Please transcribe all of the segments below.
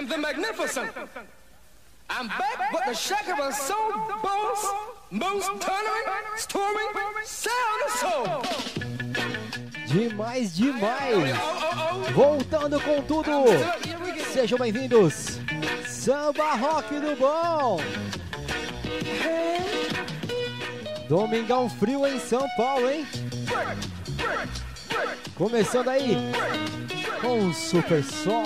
am the magnificent. I'm back with the shaker of soul bones, moose thundering, storming, sound of soul. Demais, demais. Voltando com tudo. Sejam bem-vindos. Samba Rock do Bom. Domingão frio em São Paulo, hein? Começando aí com o Super Sol.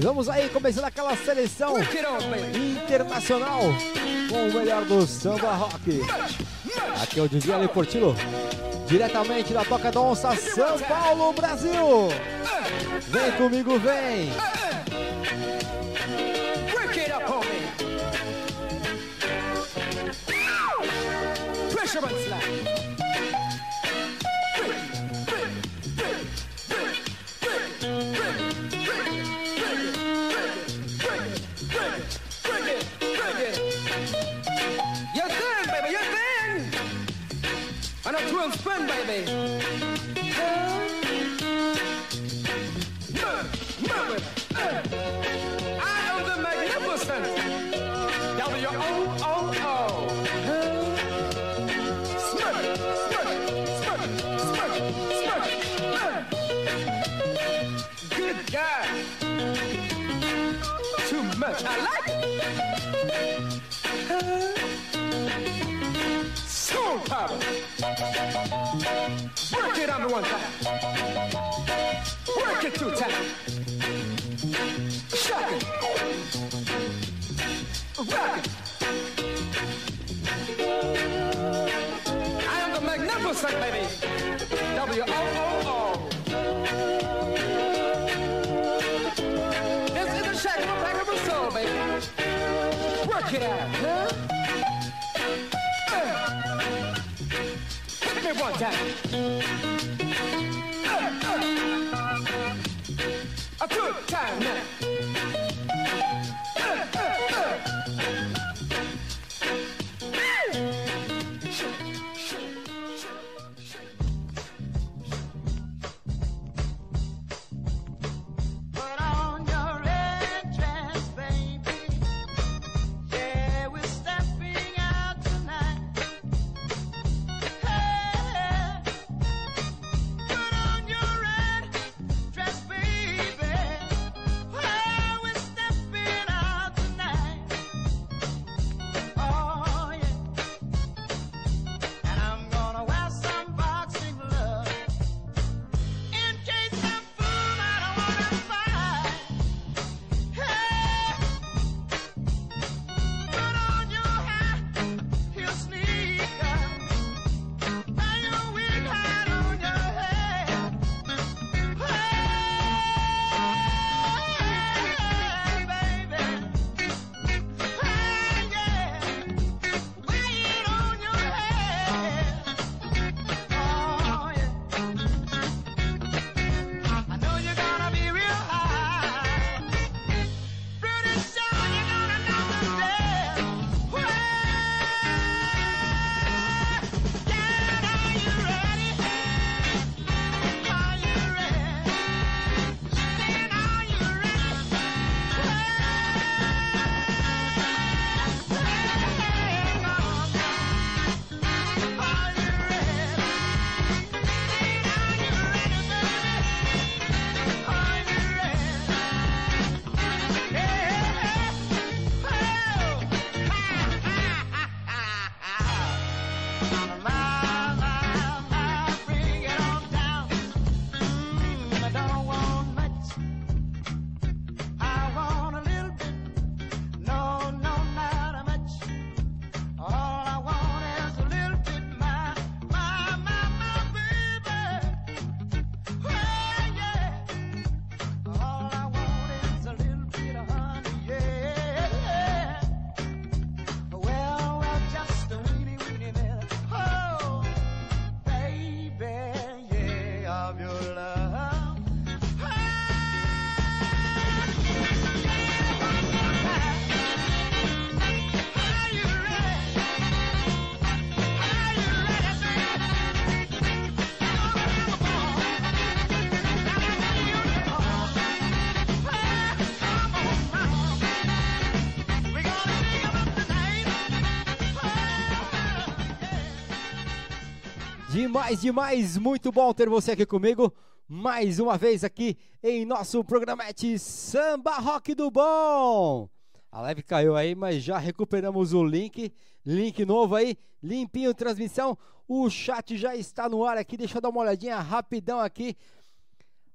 E vamos aí, começando aquela seleção internacional com o melhor do samba rock. Aqui é o DJ Ale diretamente da Toca da Onça, São Paulo, Brasil. Vem comigo, vem. And a twin spin, baby. Work it one time. Work it two times. Shock it. Rock it. I am the magnificent, baby. W-O-O-O. This is the shack of a pack of a soul, baby. Work it out, huh? Hit me one time. Demais, demais, muito bom ter você aqui comigo. Mais uma vez aqui em nosso programete Samba Rock do Bom. A live caiu aí, mas já recuperamos o link. Link novo aí, limpinho transmissão. O chat já está no ar aqui. Deixa eu dar uma olhadinha rapidão aqui.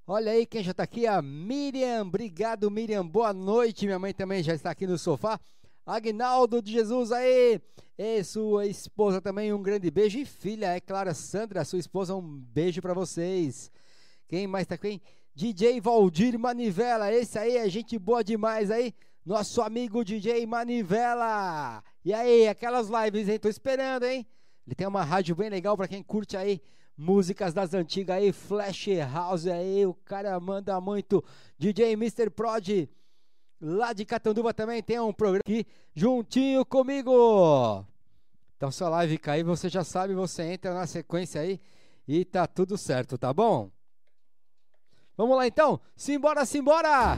Olha aí quem já está aqui, a Miriam. Obrigado, Miriam. Boa noite. Minha mãe também já está aqui no sofá. Agnaldo de Jesus aí. E sua esposa também, um grande beijo. E filha, é Clara Sandra, sua esposa, um beijo para vocês. Quem mais tá aqui? DJ Valdir Manivela. Esse aí é gente boa demais aí. Nosso amigo DJ Manivela. E aí, aquelas lives, hein? Tô esperando, hein? Ele tem uma rádio bem legal para quem curte aí músicas das antigas aí, Flash House aí, o cara manda muito. DJ Mr. Prod lá de Catanduva também tem um programa aqui juntinho comigo. Então se a live cair, você já sabe, você entra na sequência aí e tá tudo certo, tá bom? Vamos lá então, simbora, simbora!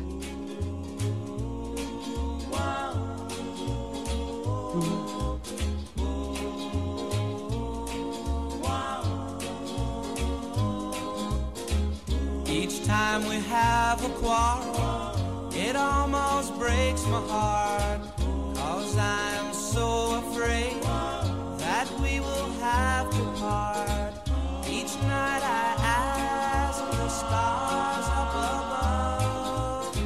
Each time we have a quarrel, it almost breaks my heart. Cause I'm so afraid that we will have to part. Each night I ask the stars up above,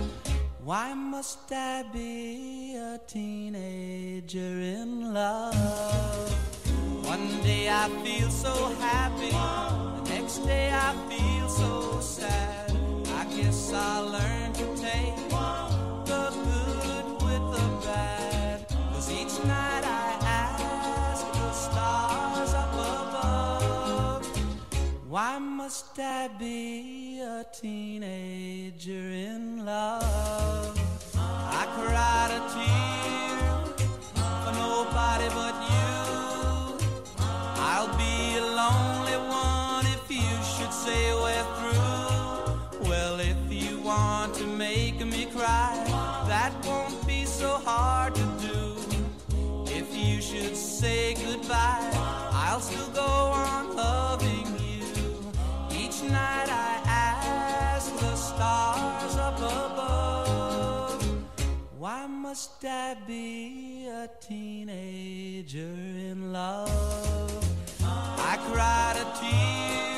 why must I be a teenager in love? One day I feel so happy, the next day I feel so sad. I guess I'll learn must I be a teenager in love? I cried a tear for nobody but you. I'll be a lonely one if you should say we're through. Well, if you want to make me cry, that won't be so hard to do. If you should say goodbye, I'll still go on loving. Each night I ask the stars up above, why must I be a teenager in love? I cried a tear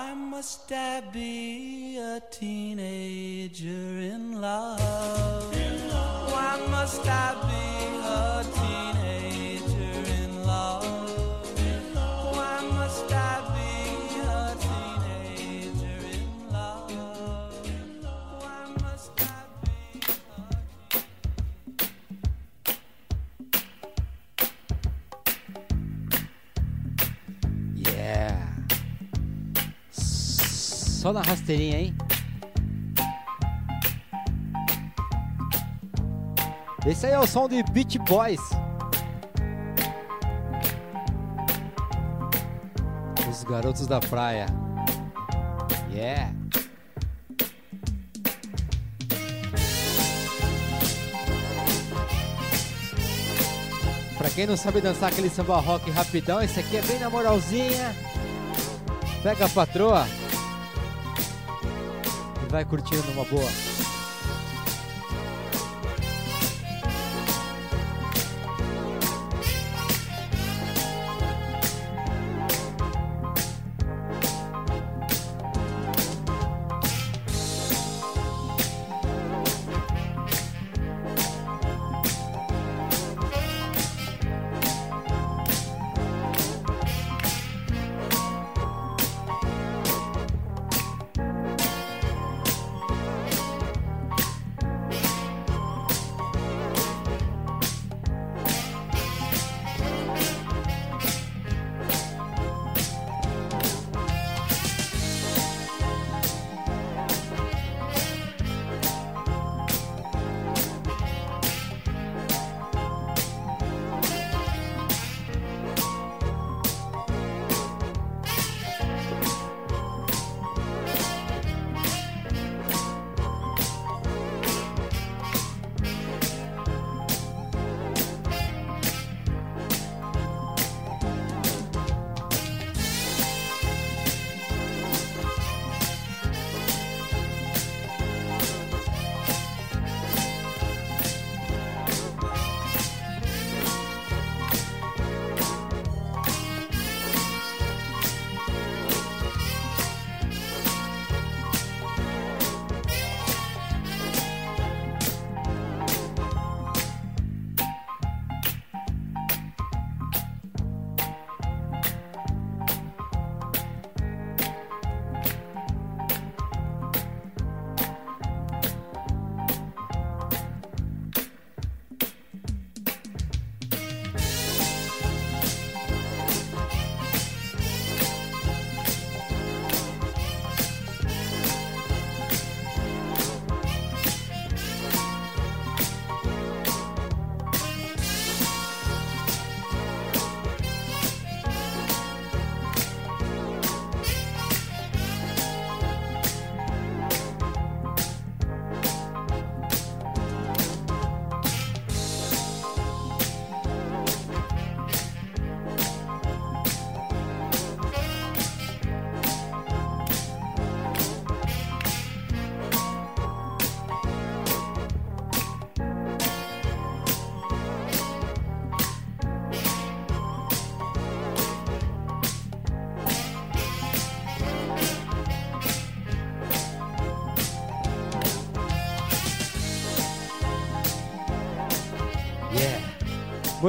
why must I be a teenager in love? Why must I be a teenager Só na rasteirinha, hein? Esse aí é o som de Beach Boys. Os garotos da praia. Yeah! Pra quem não sabe dançar aquele samba rock rapidão, esse aqui é bem na moralzinha. Pega a patroa vai curtindo uma boa.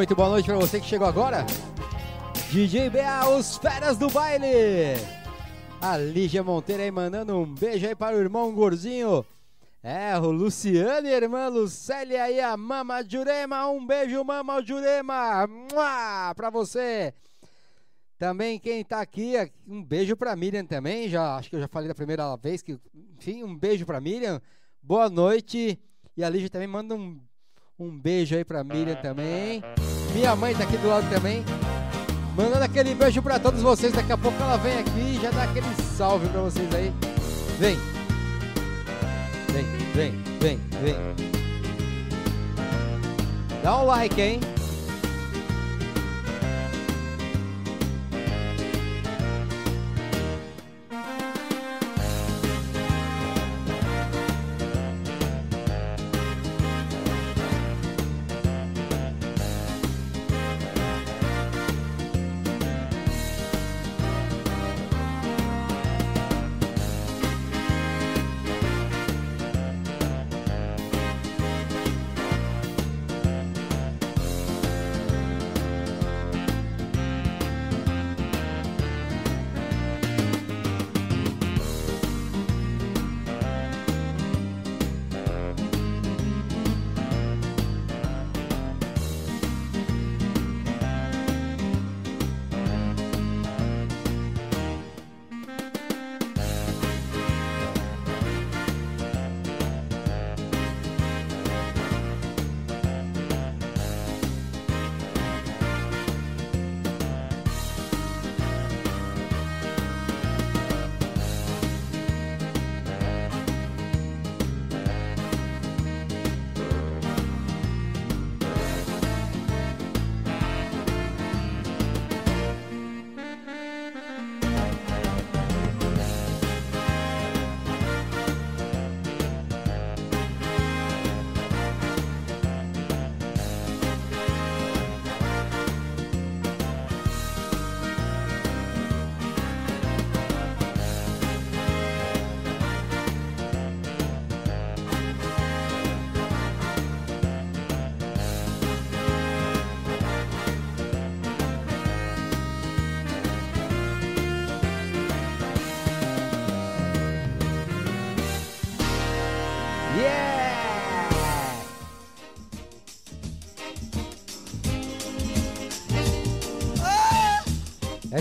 Muito boa noite pra você que chegou agora. DJ BA, os feras do baile. A Lígia Monteiro aí mandando um beijo aí para o irmão Gorzinho. É, o Luciano e a irmã Lucélia e a Mama Jurema. Um beijo, Mama Jurema. Mua, pra você. Também quem tá aqui, um beijo pra Miriam também. Já, acho que eu já falei da primeira vez que, enfim, um beijo pra Miriam. Boa noite. E a Lígia também manda um, um beijo aí pra Miriam também. Minha mãe tá aqui do lado também. Mandando aquele beijo pra todos vocês. Daqui a pouco ela vem aqui e já dá aquele salve pra vocês aí. Vem. Vem, vem, vem, vem. Dá um like, hein?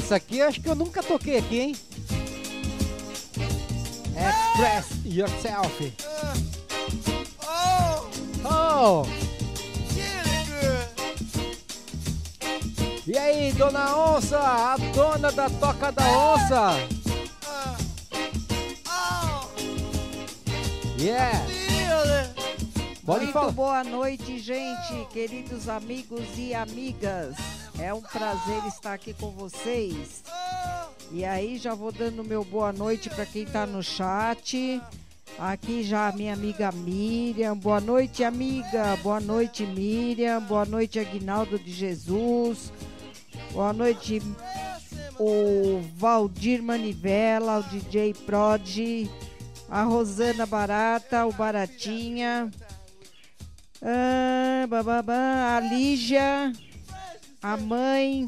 Essa aqui acho que eu nunca toquei aqui, hein? Express yourself. Oh! E aí, dona Onça, a dona da Toca da Onça? Yeah! Pode Muito falar. boa noite, gente, queridos amigos e amigas. É um prazer estar aqui com vocês. E aí já vou dando meu boa noite para quem tá no chat. Aqui já a minha amiga Miriam. Boa noite, amiga. Boa noite, Miriam. Boa noite, Aguinaldo de Jesus. Boa noite, o Valdir Manivela, o DJ Prod, a Rosana Barata, o Baratinha, ah, bababá, a Lígia, a mãe,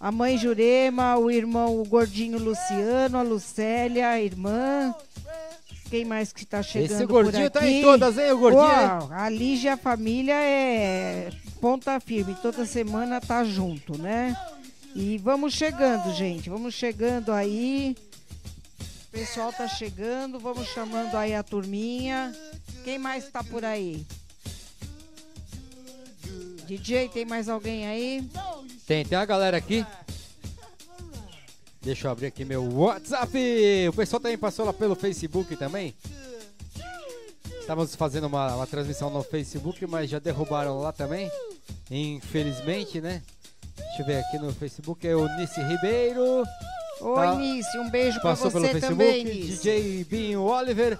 a mãe Jurema, o irmão, o gordinho Luciano, a Lucélia, a irmã. Quem mais que tá chegando Esse por gordinho tá aqui? em todas, hein, o gordinho? Uau, a Lígia, a família é ponta firme, toda semana tá junto, né? E vamos chegando, gente, vamos chegando aí. O pessoal tá chegando, vamos chamando aí a turminha. Quem mais tá por aí? DJ, tem mais alguém aí? Tem, tem uma galera aqui. Deixa eu abrir aqui meu WhatsApp. O pessoal também passou lá pelo Facebook também. Estávamos fazendo uma, uma transmissão no Facebook, mas já derrubaram lá também. Infelizmente, né? Deixa eu ver aqui no Facebook. É o Nice Ribeiro. Oi, Tá. Nice, um beijo pra Passou você pelo Facebook. também, Nice. DJ Binho Oliver.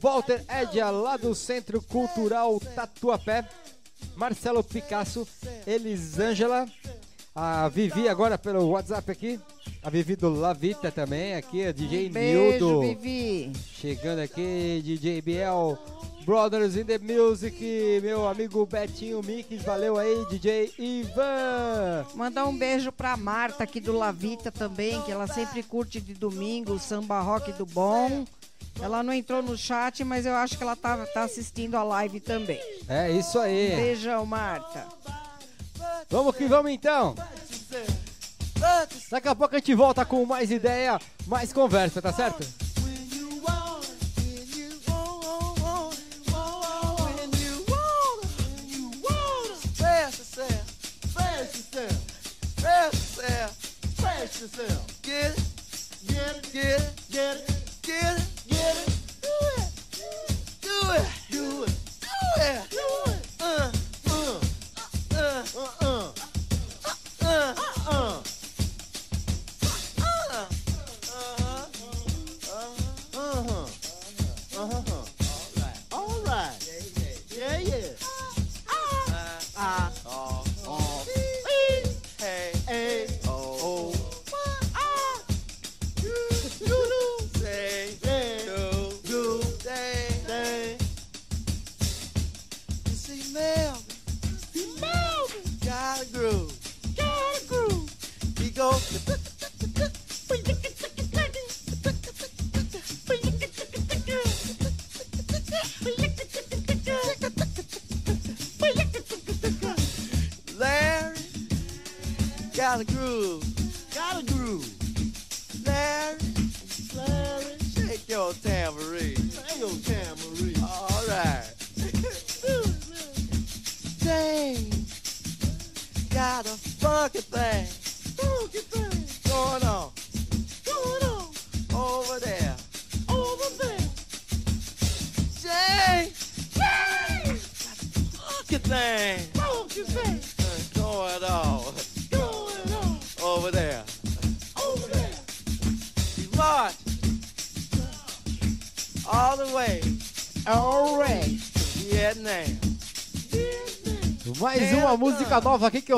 Walter Edia, lá do Centro Cultural Tatuapé. Marcelo Picasso. Elisângela. A Vivi agora pelo WhatsApp aqui. A Vivi do Lavita também aqui. A DJ Um beijo, Nildo. Vivi. Chegando aqui, DJ Biel. Brothers in the Music, meu amigo Betinho Mix, valeu aí, DJ Ivan. Mandar um beijo pra Marta aqui do Lavita também, que ela sempre curte de domingo o samba rock do bom. Ela não entrou no chat, mas eu acho que ela tá, tá assistindo a live também. É isso aí. Beijão, Marta. Vamos que vamos então. Daqui a pouco a gente volta com mais ideia, mais conversa, tá certo? Get it, get it, get it, get it, get it, get it. Do it, do it, do it, do it, do it.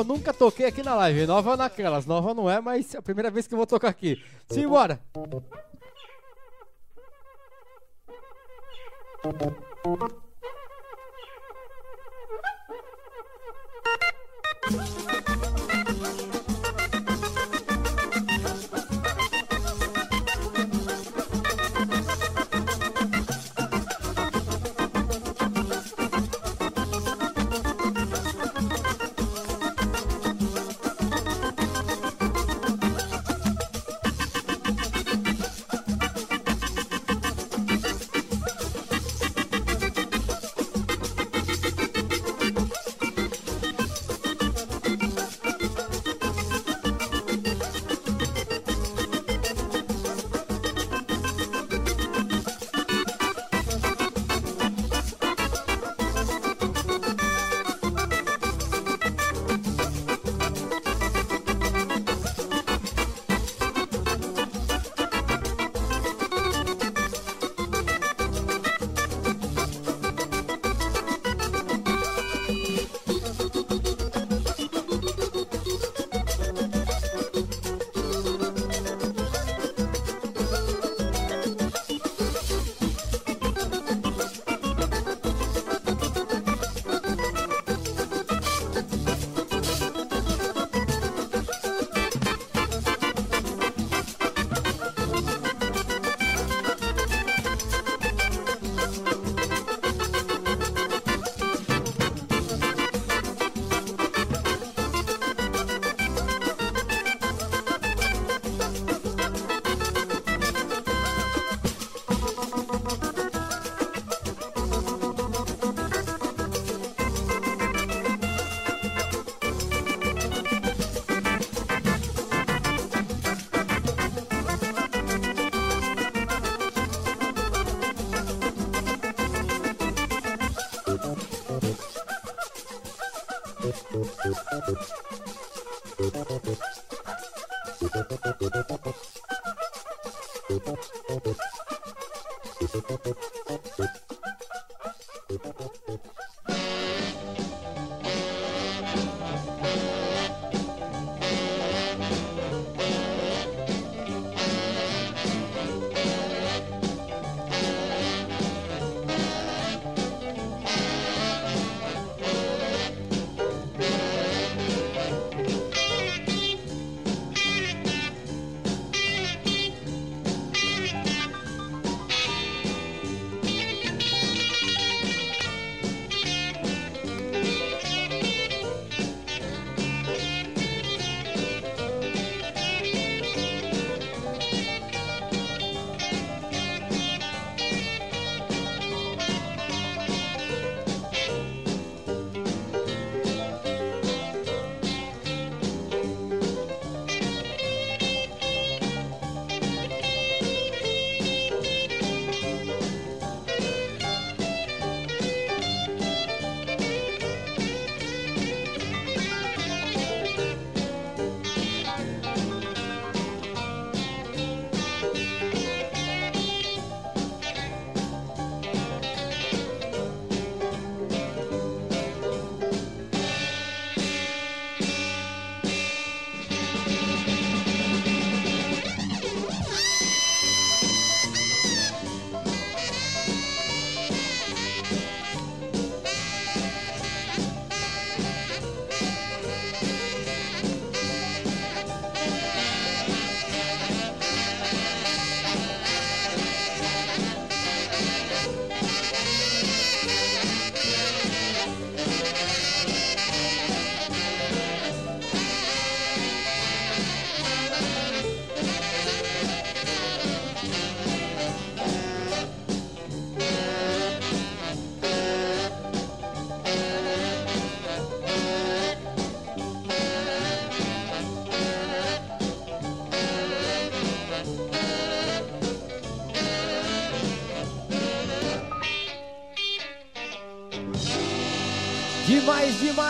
nunca toquei aqui na live. Nova naquelas, nova não é, mas é a primeira vez que eu vou tocar aqui. Simbora! Música good.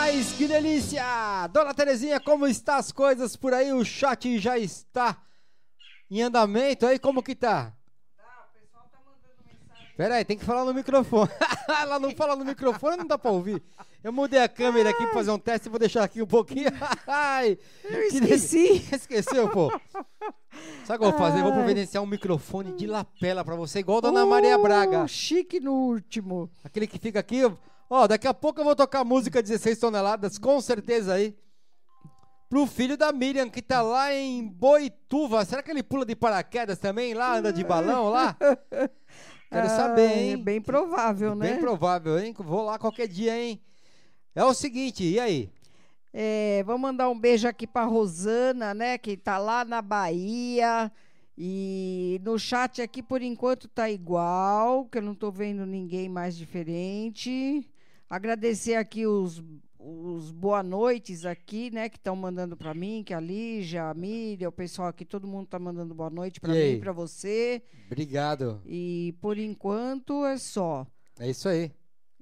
Demais, que delícia! Dona Terezinha, como está as coisas por aí? O chat já está em andamento aí, como que tá? Pera aí, tem que falar no microfone. Ela não fala no microfone, não dá pra ouvir. Eu mudei a câmera aqui pra fazer um teste, vou deixar aqui um pouquinho. Ai, Eu esqueci. Esqueceu, pô. Sabe o que eu vou fazer? Vou providenciar um microfone de lapela pra você, igual a Dona Maria Braga. Uh, Chique no último. Aquele que fica aqui. Ó, daqui a pouco eu vou tocar música 16 toneladas, com certeza aí. Pro filho da Miriam, que tá lá em Boituva. Será que ele pula de paraquedas também? Lá, anda de balão lá? Quero saber, Ah, hein? É bem provável, né? Bem provável, hein? Vou lá qualquer dia, hein? É o seguinte, e aí? É, vou mandar um beijo aqui pra Rosana, né? Que tá lá na Bahia. E no chat aqui, por enquanto, tá igual, que eu não tô vendo ninguém mais diferente. Agradecer aqui os, os boa noites aqui, né? Que estão mandando pra mim, que a Lígia, a Miriam, o pessoal aqui, todo mundo tá mandando boa noite pra E mim e pra você. Obrigado. E por enquanto é só. É isso aí.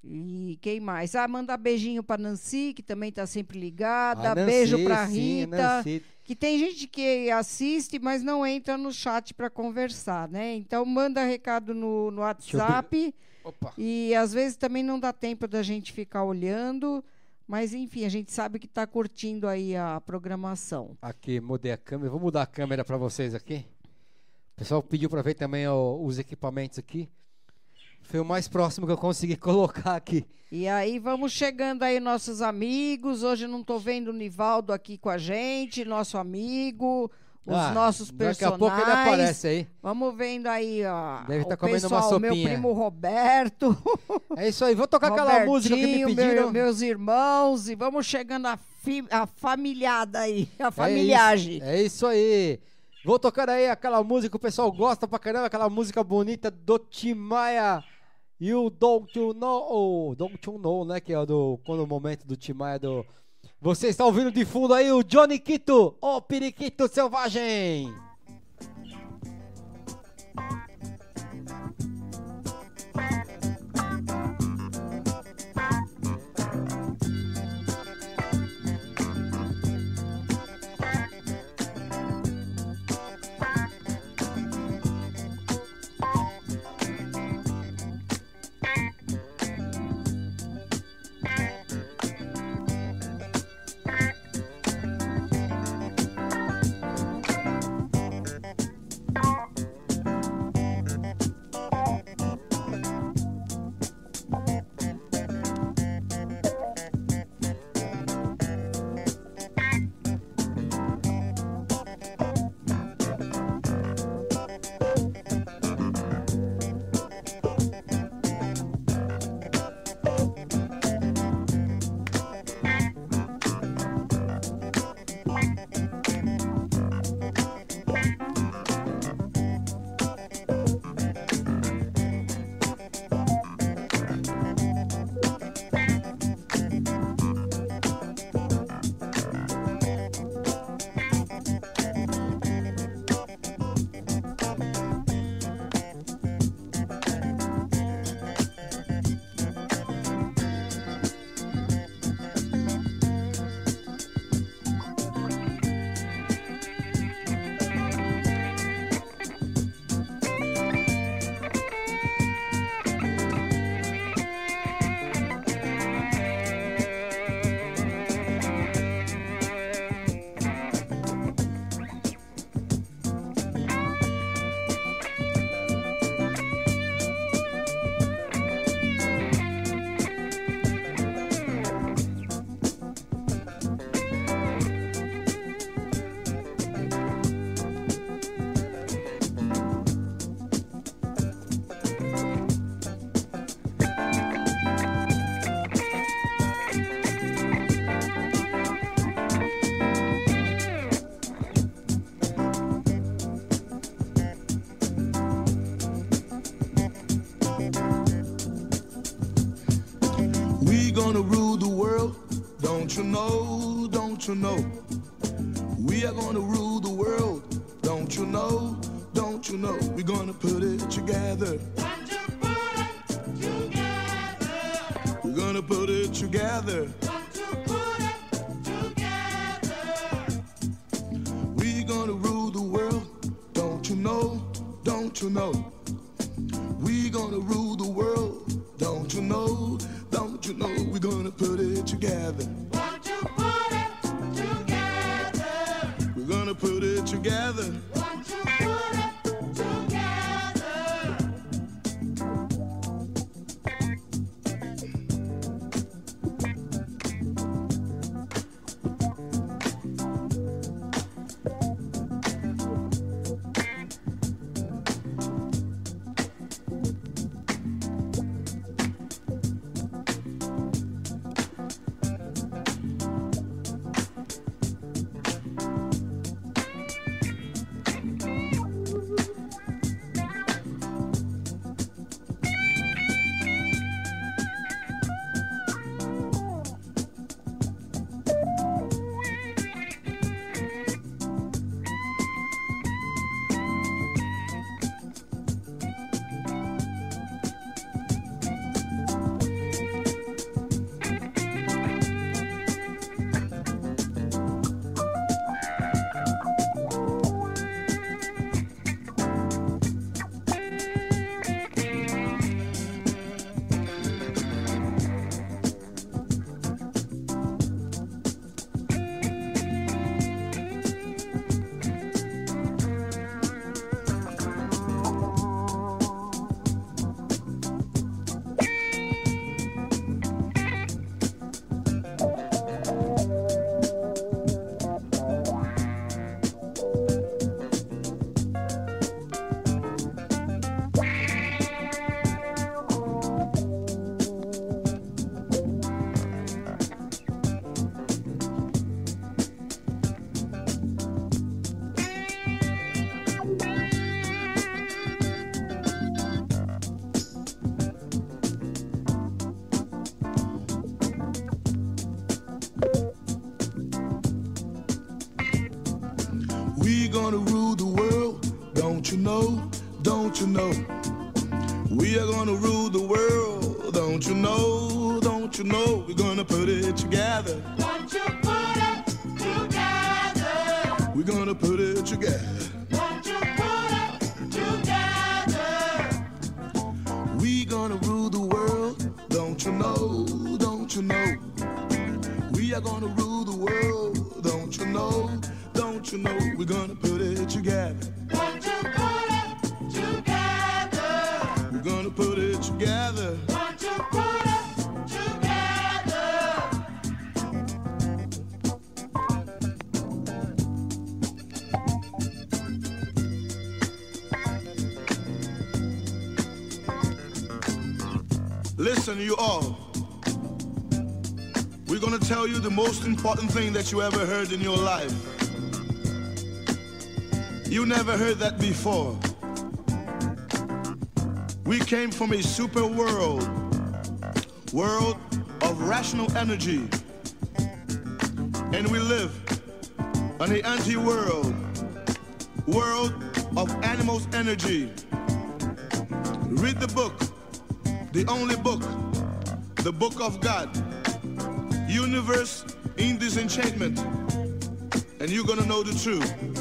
E quem mais? Ah, manda beijinho pra Nancy, que também tá sempre ligada. A Nancy, Beijo pra sim, a Rita. Nancy. Que tem gente que assiste, mas não entra no chat para conversar, né? Então manda recado no, no WhatsApp. Opa. E às vezes também não dá tempo da gente ficar olhando. Mas enfim, a gente sabe que está curtindo aí a programação. Aqui, mudei a câmera. Vou mudar a câmera pra vocês aqui. O pessoal pediu pra ver também ó, os equipamentos aqui. Foi o mais próximo que eu consegui colocar aqui. E aí vamos chegando aí nossos amigos. Hoje não estou vendo o Nivaldo aqui com a gente, nosso amigo, os Ah, nossos Daqui personagens. a pouco ele aparece aí. Vamos vendo aí, ó. Deve o tá comendo uma pessoal, meu sopinha. primo Roberto. É isso aí. Vou tocar aquela música que me pediram. meu- meus irmãos, e vamos chegando a, fi, a familhada aí, a É familiagem. isso, é isso aí. Vou tocar aí aquela música que o pessoal gosta pra caramba, aquela música bonita do Timaya e o Don't You Know, oh, Don't You Know, né, que é o do quando o momento do Timaya do Você está ouvindo de fundo aí o Johnny Quito, o periquito selvagem. Don't you know, don't you know? We are gonna rule the world, don't you know, don't you know? We're gonna put it together. We're gonna gonna put it together. We gonna rule the world, don't you know? Don't you know? We gonna rule the world, don't you know? Important thing that you ever heard in your life. You never heard that before. We came from a super world, world of rational energy. And we live on the anti-world, world of animals' energy. Read the book, the only book, the book of God. Universe in enchantment, and you're gonna know the truth.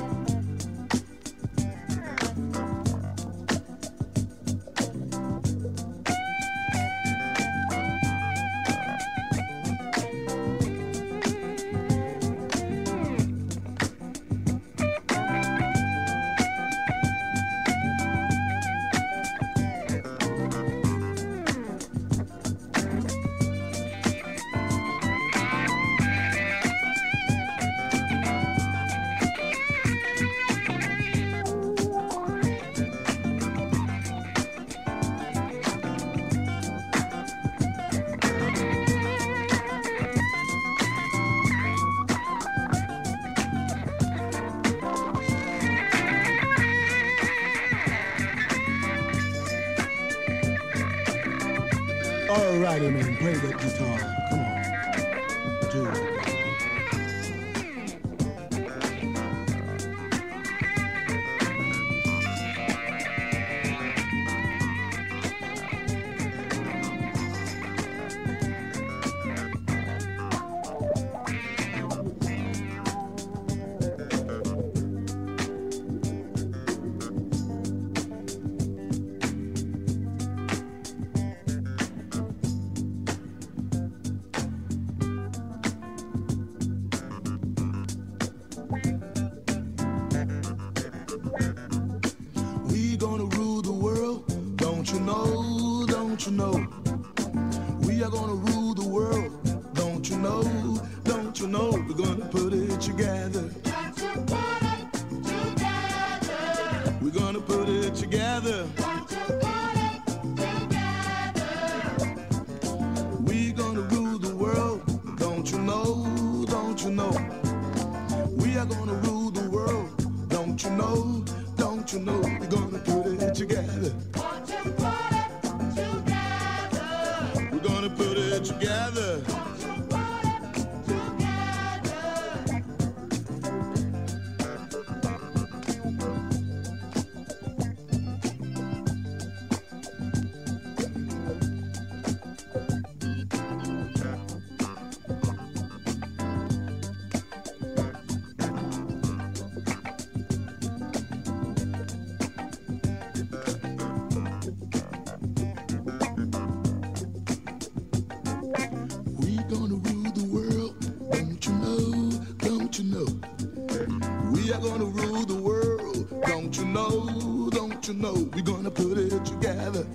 Know? We're gonna put it together.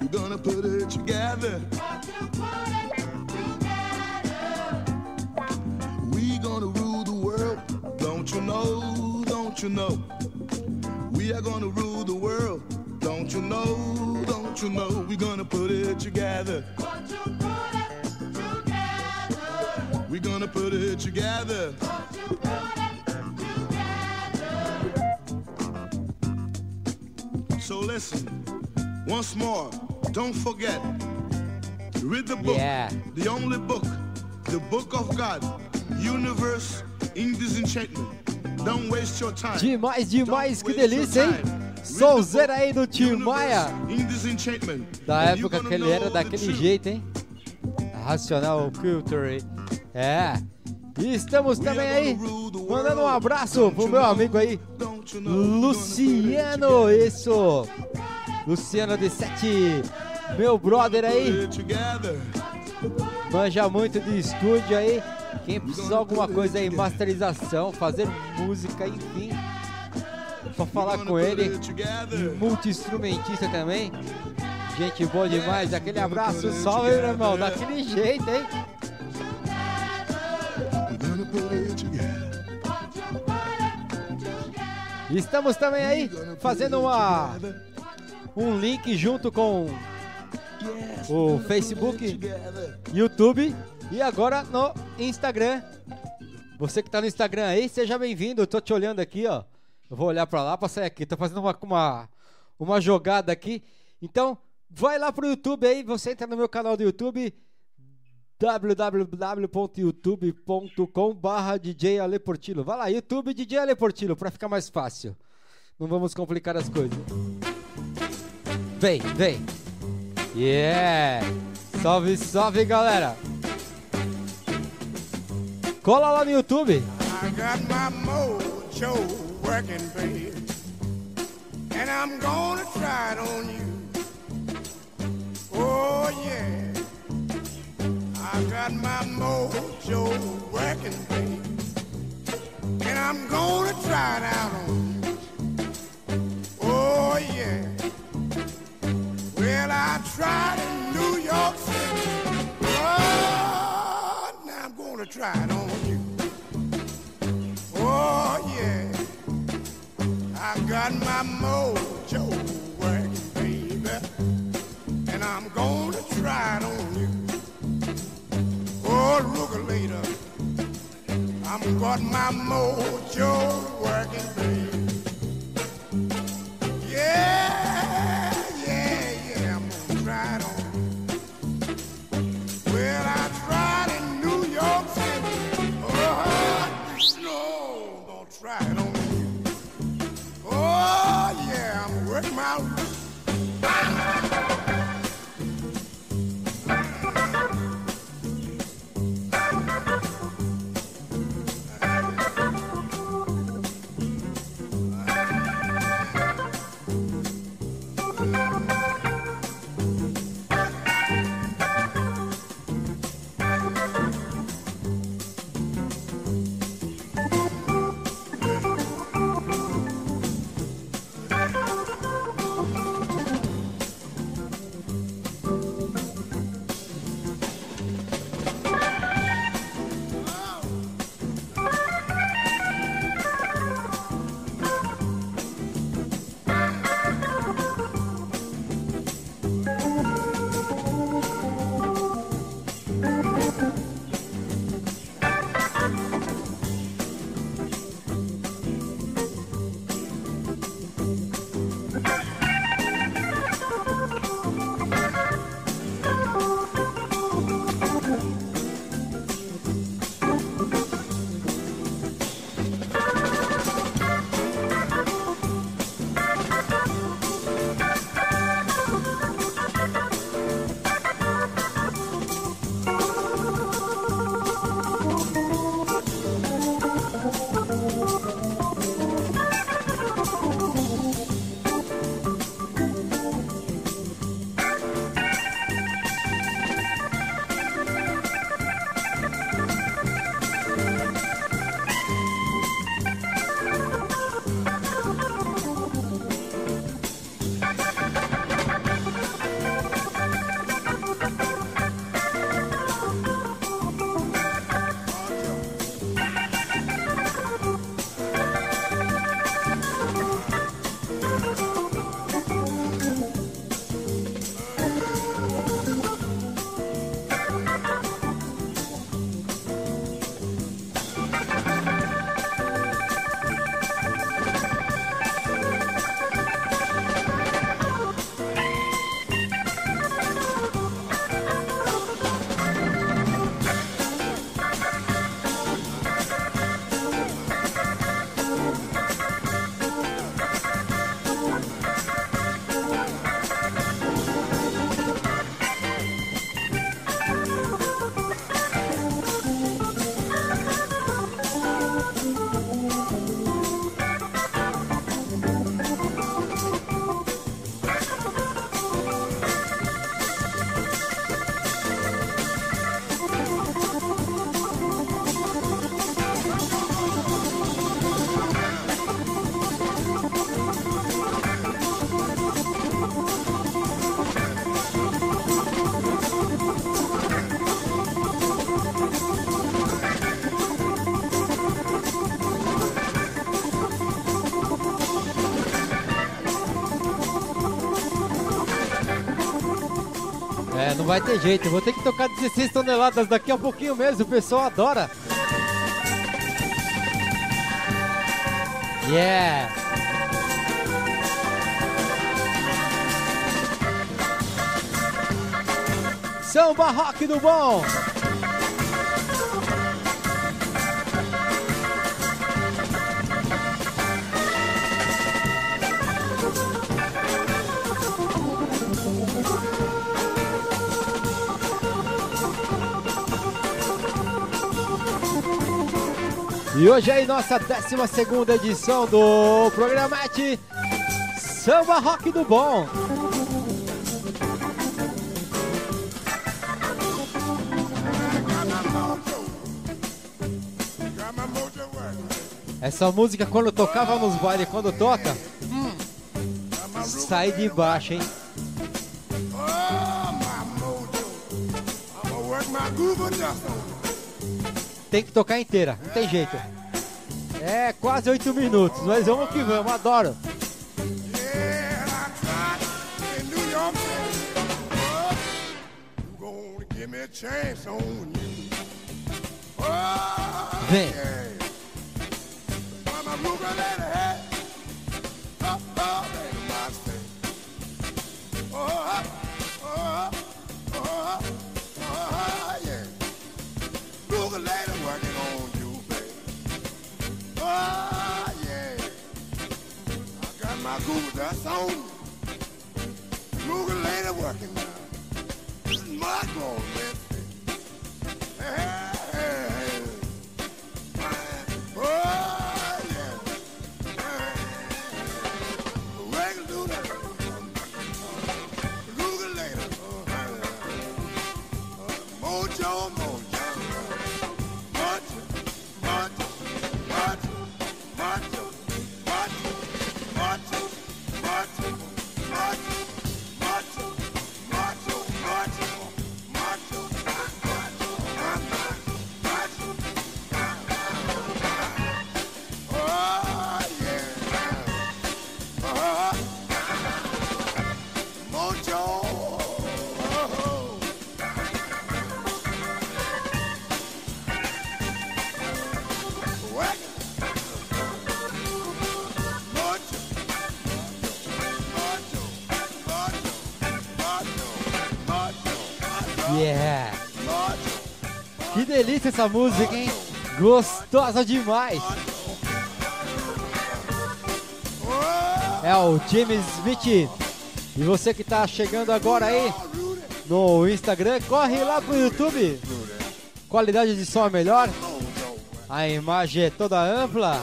We're gonna put it together. We gonna rule the world. Don't you know? Don't you know? We are gonna rule the world. Don't you know? Don't you know? We're gonna put it together. We're gonna put it together. So listen, once more, don't forget. Read the book, Yeah. the only book, the book of God, universe in disenchantment. Don't waste your time. Demais, demais, que delícia, hein? book, aí do Tim Maia. Da época que ele era daquele jeito, hein? Racional Culture. É. E estamos também aí mandando um abraço pro meu amigo aí, Luciano. Isso. Luciano de Sete. Meu brother aí. Manja muito de estúdio aí. Quem precisar alguma coisa aí, masterização, fazer música, enfim. Só falar com ele. multi-instrumentista também. Gente boa demais, aquele abraço, salve meu irmão, daquele jeito, hein? Estamos também aí fazendo uma, um link junto com o Facebook. YouTube e agora no Instagram. Você que tá no Instagram aí, seja bem-vindo. Eu tô te olhando aqui, ó. Eu vou olhar pra lá pra sair aqui. Tô fazendo uma, uma, uma jogada aqui. Então, vai lá pro YouTube aí. Você entra no meu canal do YouTube www.youtube.com barra DJ Ale Portillo. Vai lá, YouTube DJ Ale Portillo, pra ficar mais fácil. Não vamos complicar as coisas. Vem, vem. Yeah! Salve, salve, galera! Cola lá no YouTube. I got my mojo working, baby, and I'm gonna try it on you. Oh yeah, I got my mojo working, baby, and I'm gonna try it out on you. Oh yeah, well I tried in New York City. Oh, now I'm gonna try it on you. Oh yeah, I got my mojo working, baby, and I'm gonna try it on you. Look I'm got my mojo working, baby. Yeah, yeah, yeah, I'm gonna try it on. Well, I tried in New York City. Oh, no, don't try it on. Oh, yeah, I'm working my vai ter jeito. Vou ter que tocar 16 toneladas daqui a pouquinho mesmo. O pessoal adora. Yeah! Samba rock do bom! E hoje é nossa 12 edição do Programete Samba Rock do Bom. Essa música quando tocava nos bailes, quando toca, hum, sai de baixo, hein? Tem que tocar inteira, não tem jeito. É quase oito minutos, mas vamos que vamos, adoro. Vem. That's on. Google lady working delícia essa música, hein? Gostosa demais. É o James Smith. E você que tá chegando agora aí no Instagram, corre lá pro YouTube. Qualidade de som é melhor. A imagem é toda ampla.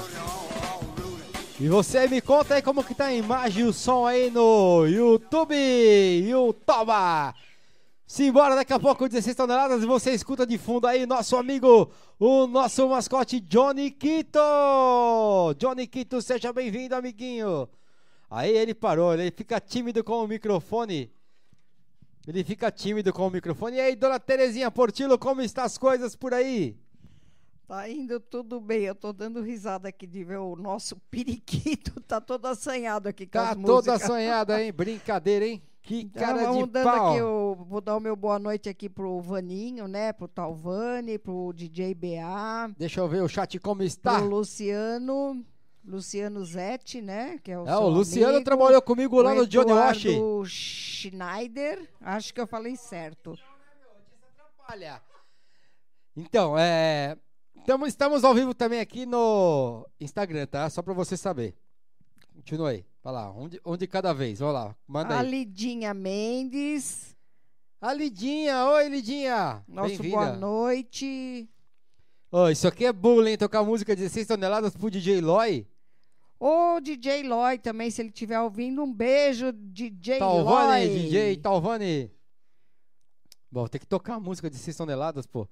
E você me conta aí como que tá a imagem e o som aí no YouTube. YouTube. Simbora, daqui a pouco 16 toneladas e você escuta de fundo aí nosso amigo, o nosso mascote Johnny Quito. Johnny Quito, seja bem-vindo, amiguinho. Aí ele parou, ele fica tímido com o microfone. Ele fica tímido com o microfone. E aí, dona Terezinha Portilo, como estão as coisas por aí? Tá indo tudo bem. Eu tô dando risada aqui de ver o nosso periquito. Tá todo assanhado aqui com tá as músicas. Tá todo assanhado, hein? Brincadeira, hein? Que cara então, de dando pau. Aqui, eu vou dar o meu boa noite aqui pro Vaninho, né? Pro Talvani, pro DJ BA. Deixa eu ver o chat como está. Pro Luciano. Luciano Zetti, né? Que é o, é, o Luciano amigo, trabalhou comigo lá no Johnny Wash. O Schneider, acho que eu falei certo. Então, é, estamos, estamos ao vivo também aqui no Instagram, tá? Só para você saber. Continua aí. Vai lá, um de, um de cada vez. Vamos lá, manda a aí. A Lidinha Mendes. A Lidinha, oi Lidinha. Nosso boa noite. Oh, isso aqui é bullying, tocar música 16 toneladas pro DJ Loy. Ô, DJ Loy também, se ele estiver ouvindo, um beijo, DJ Talvani, Loy. DJ Talvani. Bom, tem que tocar a música de 6 toneladas, pô.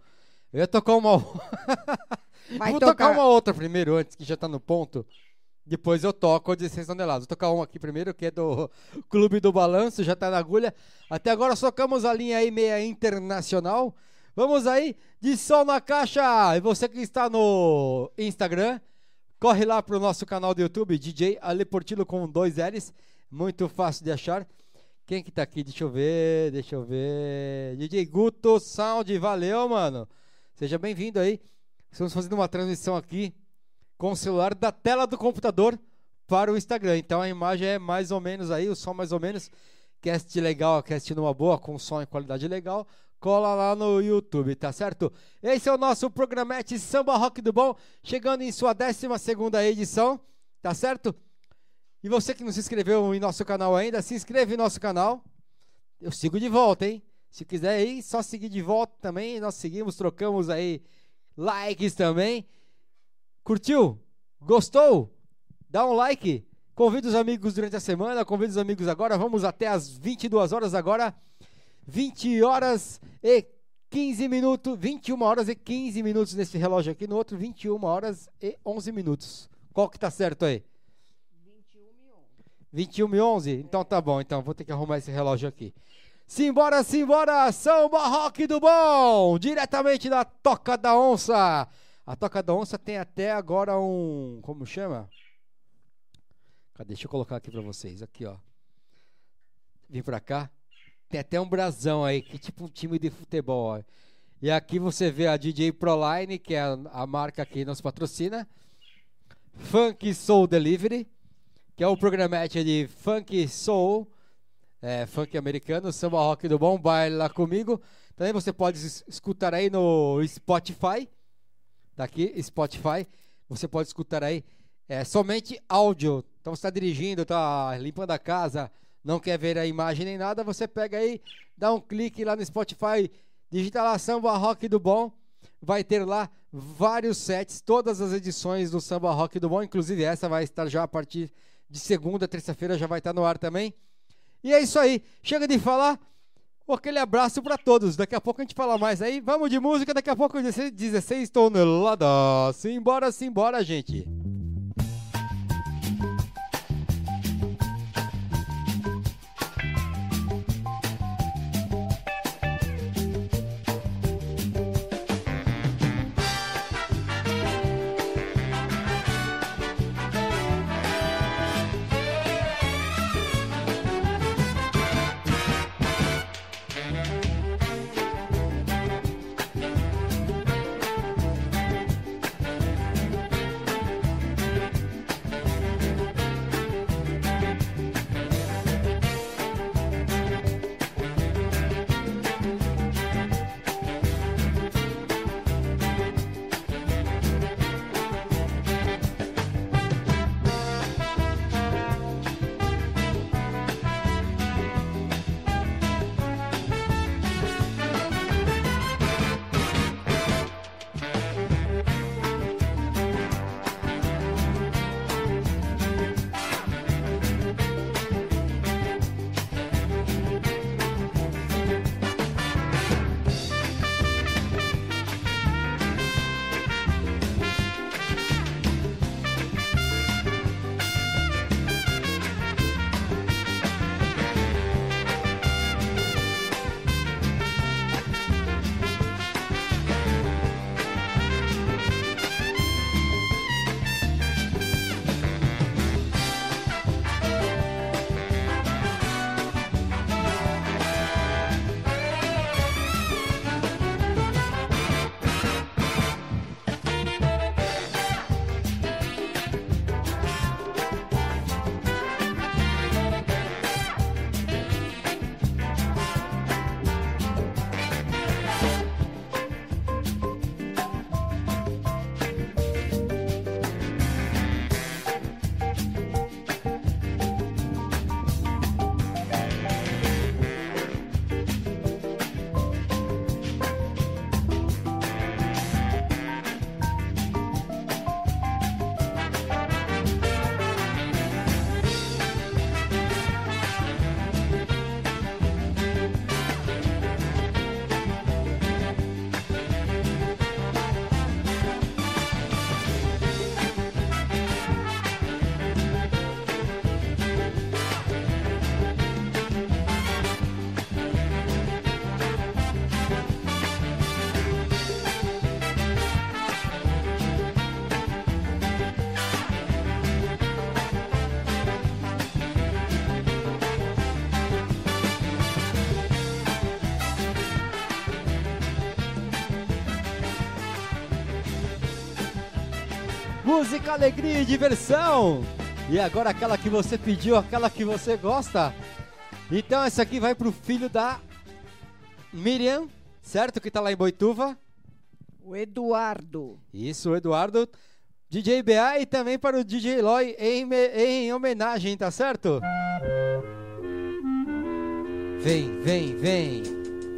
Eu ia tocar uma. Vou tocar... tocar uma outra primeiro, antes que já tá no ponto. Depois eu toco 16 toneladas. Vou tocar um aqui primeiro, que é do Clube do Balanço, já tá na agulha. Até agora tocamos a linha aí meia internacional. Vamos aí, de sol na caixa! E você que está no Instagram, corre lá pro nosso canal do YouTube, DJ Ale Portillo com dois L's. Muito fácil de achar. Quem que tá aqui? Deixa eu ver, deixa eu ver. DJ Guto Sound, valeu, mano. Seja bem-vindo aí. Estamos fazendo uma transmissão aqui com o celular da tela do computador para o Instagram. Então a imagem é mais ou menos aí, o som mais ou menos. Cast legal, cast numa boa, com som e qualidade legal. Cola lá no YouTube, tá certo? Esse é o nosso programete Samba Rock do Bom, chegando em sua 12 edição, tá certo? E você que não se inscreveu em nosso canal ainda, se inscreve em nosso canal. Eu sigo de volta, hein? Se quiser aí, só seguir de volta também. Nós seguimos, trocamos aí likes também. Curtiu? Gostou? Dá um like. Convida os amigos durante a semana, convida os amigos agora. Vamos até as 22 horas agora. 20 horas e 15 minutos. 21 horas e 15 minutos nesse relógio aqui. No outro, 21 horas e 11 minutos. Qual que tá certo aí? 21 e 11. 21 e 11? Então tá bom. Então vou ter que arrumar esse relógio aqui. Simbora, simbora, Samba Rock do Bom, diretamente da Toca da Onça. A Toca da Onça tem até agora um, como chama? Cadê? Deixa eu colocar aqui para vocês, aqui ó. Vim para cá. Tem até um brasão aí, que tipo um time de futebol. Ó. E aqui você vê a DJ Proline, que é a, a marca que nos patrocina. Funk Soul Delivery, que é o programete de Funk Soul é, funk americano, samba rock do bom, baile lá comigo. Também você pode escutar aí no Spotify. Tá aqui, Spotify. Você pode escutar aí é, somente áudio. Então está dirigindo, está limpando a casa, não quer ver a imagem nem nada, você pega aí, dá um clique lá no Spotify, digita lá samba rock do bom. Vai ter lá vários sets, todas as edições do samba rock do bom, inclusive essa vai estar já a partir de segunda, terça-feira já vai estar no ar também. E é isso aí. Chega de falar. Aquele abraço para todos. Daqui a pouco a gente fala mais aí. Vamos de música. Daqui a pouco 16, 16 toneladas. Simbora, simbora, gente. Música, alegria e diversão. E agora aquela que você pediu, aquela que você gosta. Então essa aqui vai pro filho da Miriam, certo? Que tá lá em Boituva. O Eduardo. Isso, o Eduardo. DJ BA e também para o DJ Loy em, em homenagem, tá certo? Vem, vem, vem.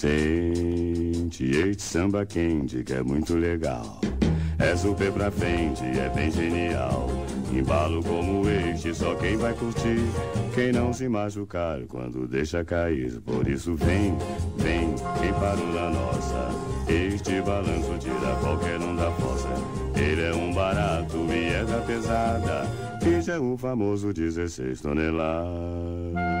Sente este samba quente que é muito legal. É super pra frente, é bem genial. Embalo como este, só quem vai curtir. Quem não se machucar quando deixa cair. Por isso vem, vem, quem parou na nossa. Este balanço tira qualquer um da fossa. Ele é um barato e é da pesada. Este é o famoso 16 toneladas.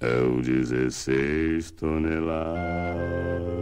é o 16 toneladas.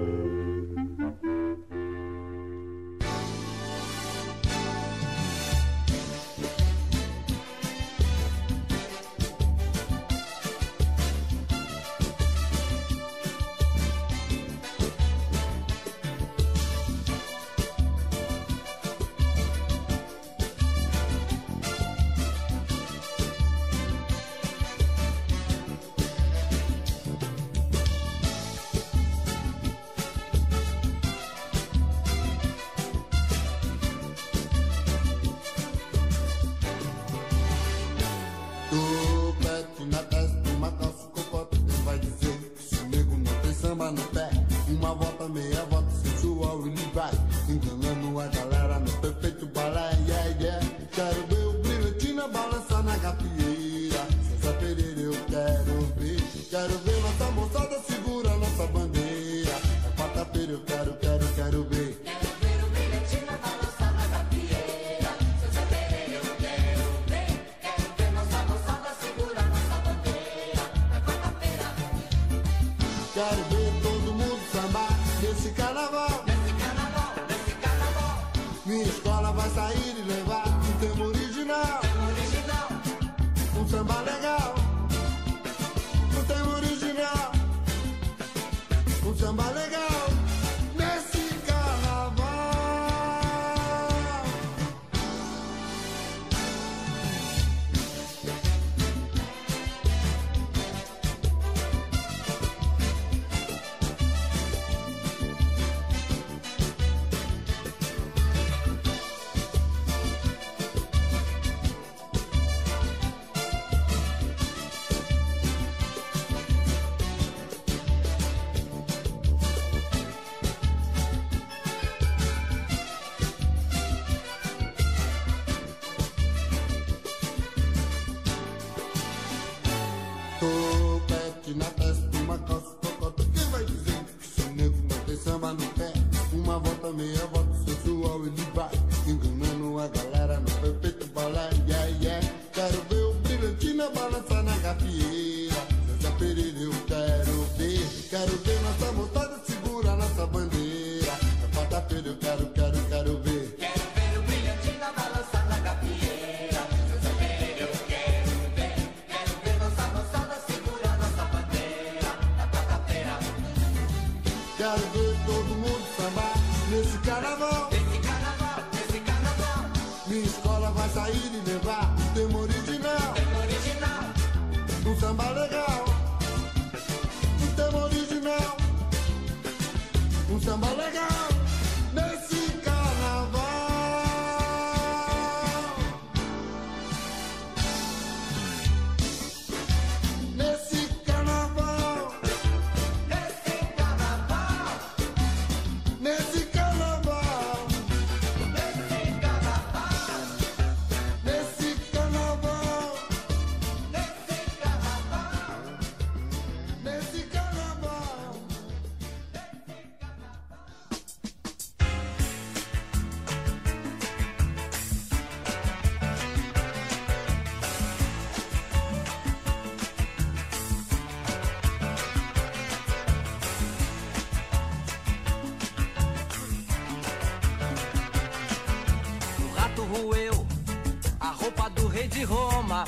de Roma.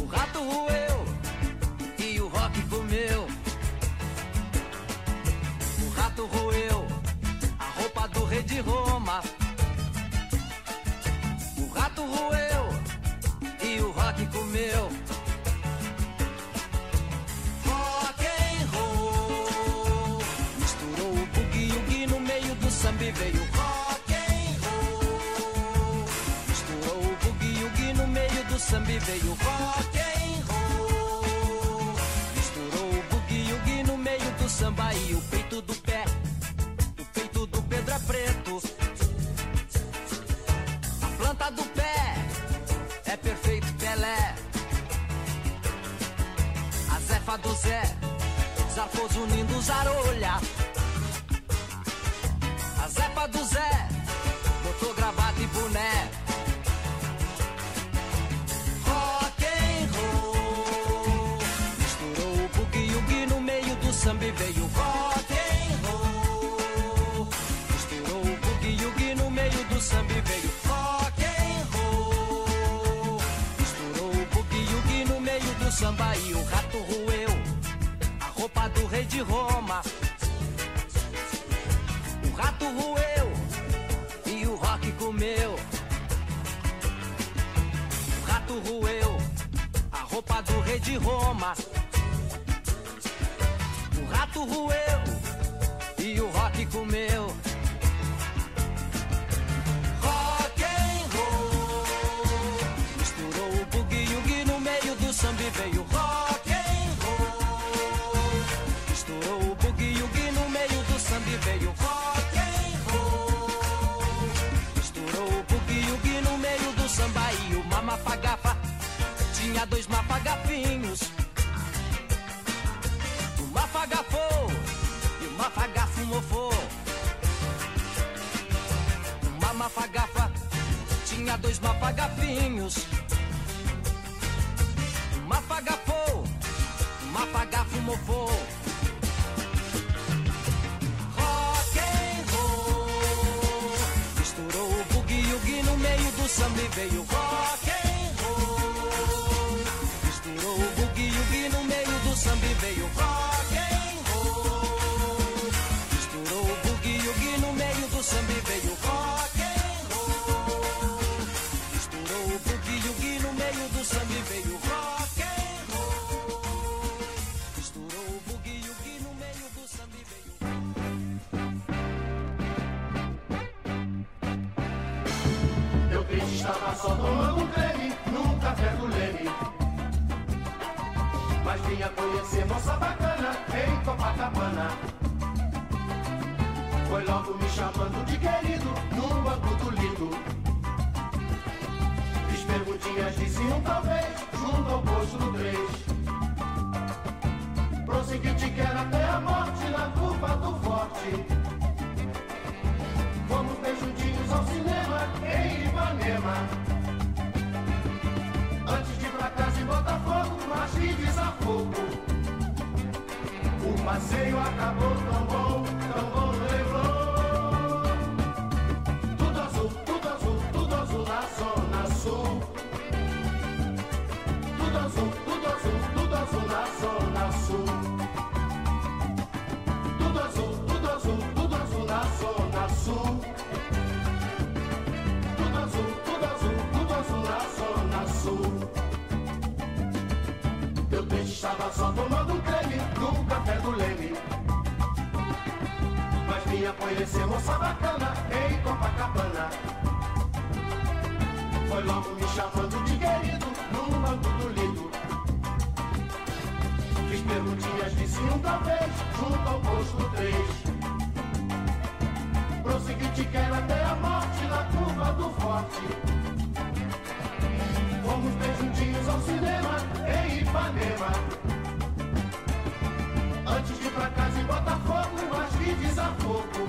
O rato roeu e o rock comeu. O rato roeu a roupa do rei de Roma. O rato roeu e o rock comeu. veio rock and roll. Misturou o boogie-woogie no meio do samba e o peito do pé, o peito do Pedra é Preto. A planta do pé é perfeito Pelé. A Zefa do Zé, Zarfoso unindo os. junto ao junto ao posto do 3. Prossegui te quero até a morte na curva do forte. Vamos bem juntinhos ao cinema em Ipanema. Antes de ir pra casa em Botafogo, mas de desafogo. O passeio acabou tão bom, tão bom levou. Tava só tomando um creme no café do Leme. Mas vinha conhecer moça bacana em Copacabana. Foi logo me chamando de querido no banco do lido. Fiz perguntinhas, disse um talvez, junto ao posto 3. Prossegui, te quero até a morte na curva do forte. Ipanema. Antes de ir pra casa em Botafogo, mas vi desafogo.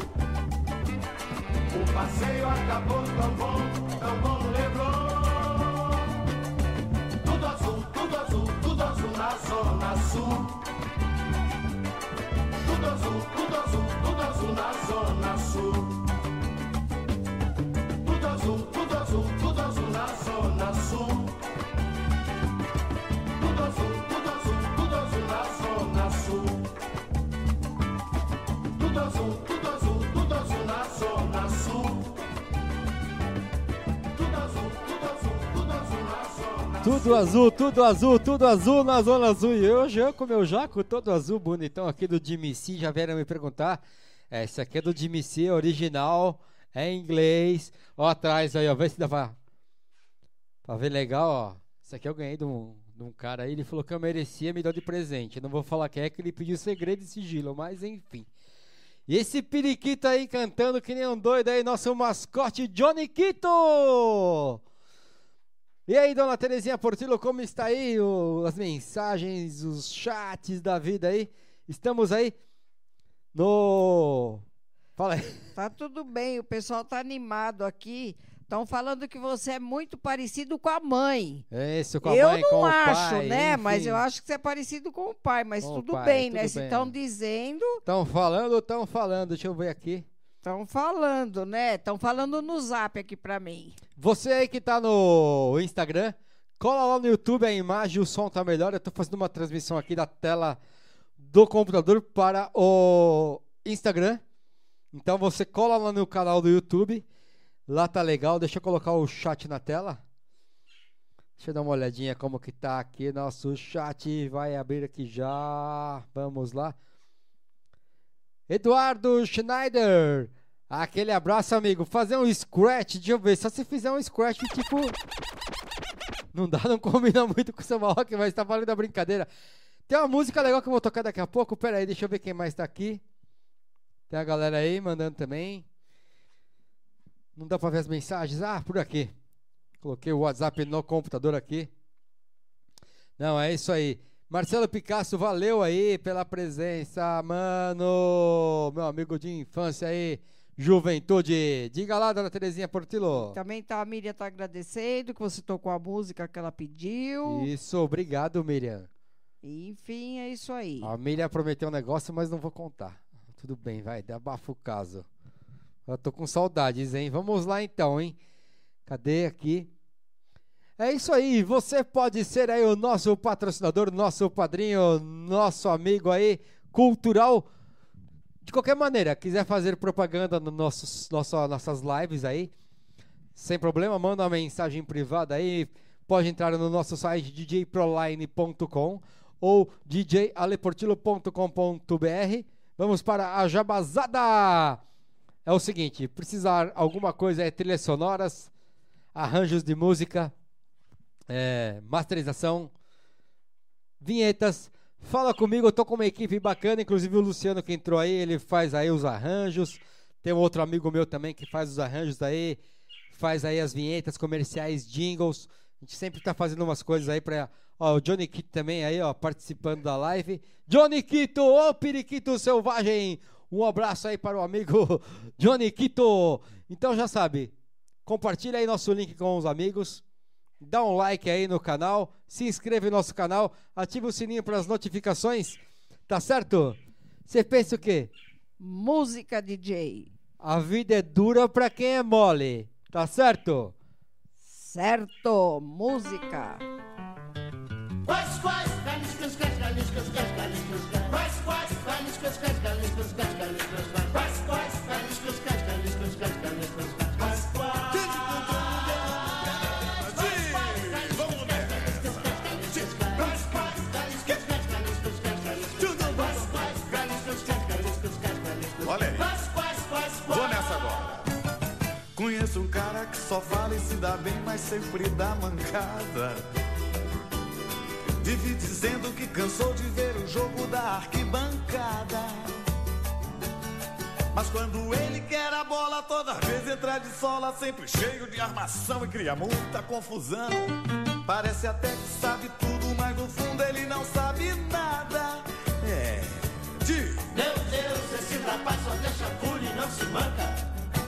O passeio acabou tão bom, tão bom Leblon. Tudo azul, tudo azul, tudo azul na zona sul. Tudo azul, tudo azul, tudo azul na zona sul. Tudo azul, tudo azul, tudo azul na Zona Azul. E eu com meu jaco todo azul, bonitão aqui do Jimmy C. Já vieram me perguntar. É, esse aqui é do Jimmy C, original, é em inglês. Ó, atrás aí, ó. Vê se dá pra, pra ver legal, ó. Isso aqui eu ganhei de um, de um cara aí. Ele falou que eu merecia, me deu de presente. Eu não vou falar quem é que ele pediu segredo e sigilo, mas enfim. E esse periquito aí cantando que nem um doido aí, nosso mascote Johnny Quito! E aí, dona Terezinha Portillo, como está aí o- as mensagens, os chats da vida aí? Estamos aí no. Fala aí. Tá tudo bem, o pessoal tá animado aqui. Estão falando que você é muito parecido com a mãe. É isso, com a eu mãe, não com o acho, pai, né? Mas enfim. eu acho que você é parecido com o pai. Mas Com tudo pai, bem, tudo né? Se bem. estão dizendo, Estão falando estão falando? Deixa eu ver aqui. Estão falando, né? Estão falando no zap aqui pra mim. Você aí que tá no Instagram, cola lá no YouTube a imagem, o som tá melhor. Eu tô fazendo uma transmissão aqui da tela do computador para o Instagram. Então você cola lá no canal do YouTube. Lá tá legal. Deixa eu colocar o chat na tela. Deixa eu dar uma olhadinha como que tá aqui nosso chat. Vai abrir aqui já. Vamos lá. Eduardo Schneider. Aquele abraço, amigo. Fazer um scratch, deixa eu ver. Só se fizer um scratch, tipo. Não dá, não combina muito com o samba rock, mas tá valendo a brincadeira. Tem uma música legal que eu vou tocar daqui a pouco. Pera aí, deixa eu ver quem mais tá aqui. Tem a galera aí mandando também. Não dá pra ver as mensagens? Ah, por aqui. Coloquei o WhatsApp no computador aqui. Não, é isso aí. Marcelo Picasso, valeu aí pela presença, mano. Meu amigo de infância aí, juventude. Diga lá, dona Terezinha Portillo. Também tá, a Miriam tá agradecendo que você tocou a música que ela pediu. Isso, obrigado, Miriam. Enfim, é isso aí. A Miriam prometeu um negócio, mas não vou contar. Tudo bem, vai, abafa o caso. Eu tô com saudades, hein? Vamos lá então, hein? Cadê aqui? É isso aí, você pode ser aí o nosso patrocinador, nosso padrinho, nosso amigo aí, cultural. De qualquer maneira, quiser fazer propaganda nos nossos, nosso, nossas lives aí, sem problema, manda uma mensagem privada aí. Pode entrar no nosso site djproline.com ou djaleportilo.com.br. Vamos para a jabazada! É o seguinte, precisar alguma coisa é trilhas sonoras, arranjos de música, é, masterização, vinhetas. Fala comigo, eu tô com uma equipe bacana, inclusive o Luciano que entrou aí, ele faz aí os arranjos. Tem um outro amigo meu também que faz os arranjos aí, faz aí as vinhetas comerciais, jingles. A gente sempre tá fazendo umas coisas aí pra. Ó, o Johnny Quito também aí, ó, participando da live. Johnny Quito, ô periquito selvagem! Um abraço aí para o amigo Johnny Quito. Então já sabe, compartilha aí nosso link com os amigos. Dá um like aí no canal, se inscreve no nosso canal, ativa o sininho para as notificações. Tá certo? Você pensa o quê? Música DJ. A vida é dura para quem é mole. Tá certo? Certo, música. Quais, quais, Conheço um cara que só fala e se dá bem, mas sempre dá mancada. Vive dizendo que cansou de ver o jogo da arquibancada. Mas quando ele quer a bola, toda vez entra de sola, sempre cheio de armação e cria muita confusão. Parece até que sabe tudo, mas no fundo ele não sabe nada. É. De... Meu Deus, esse rapaz só deixa e não se manca.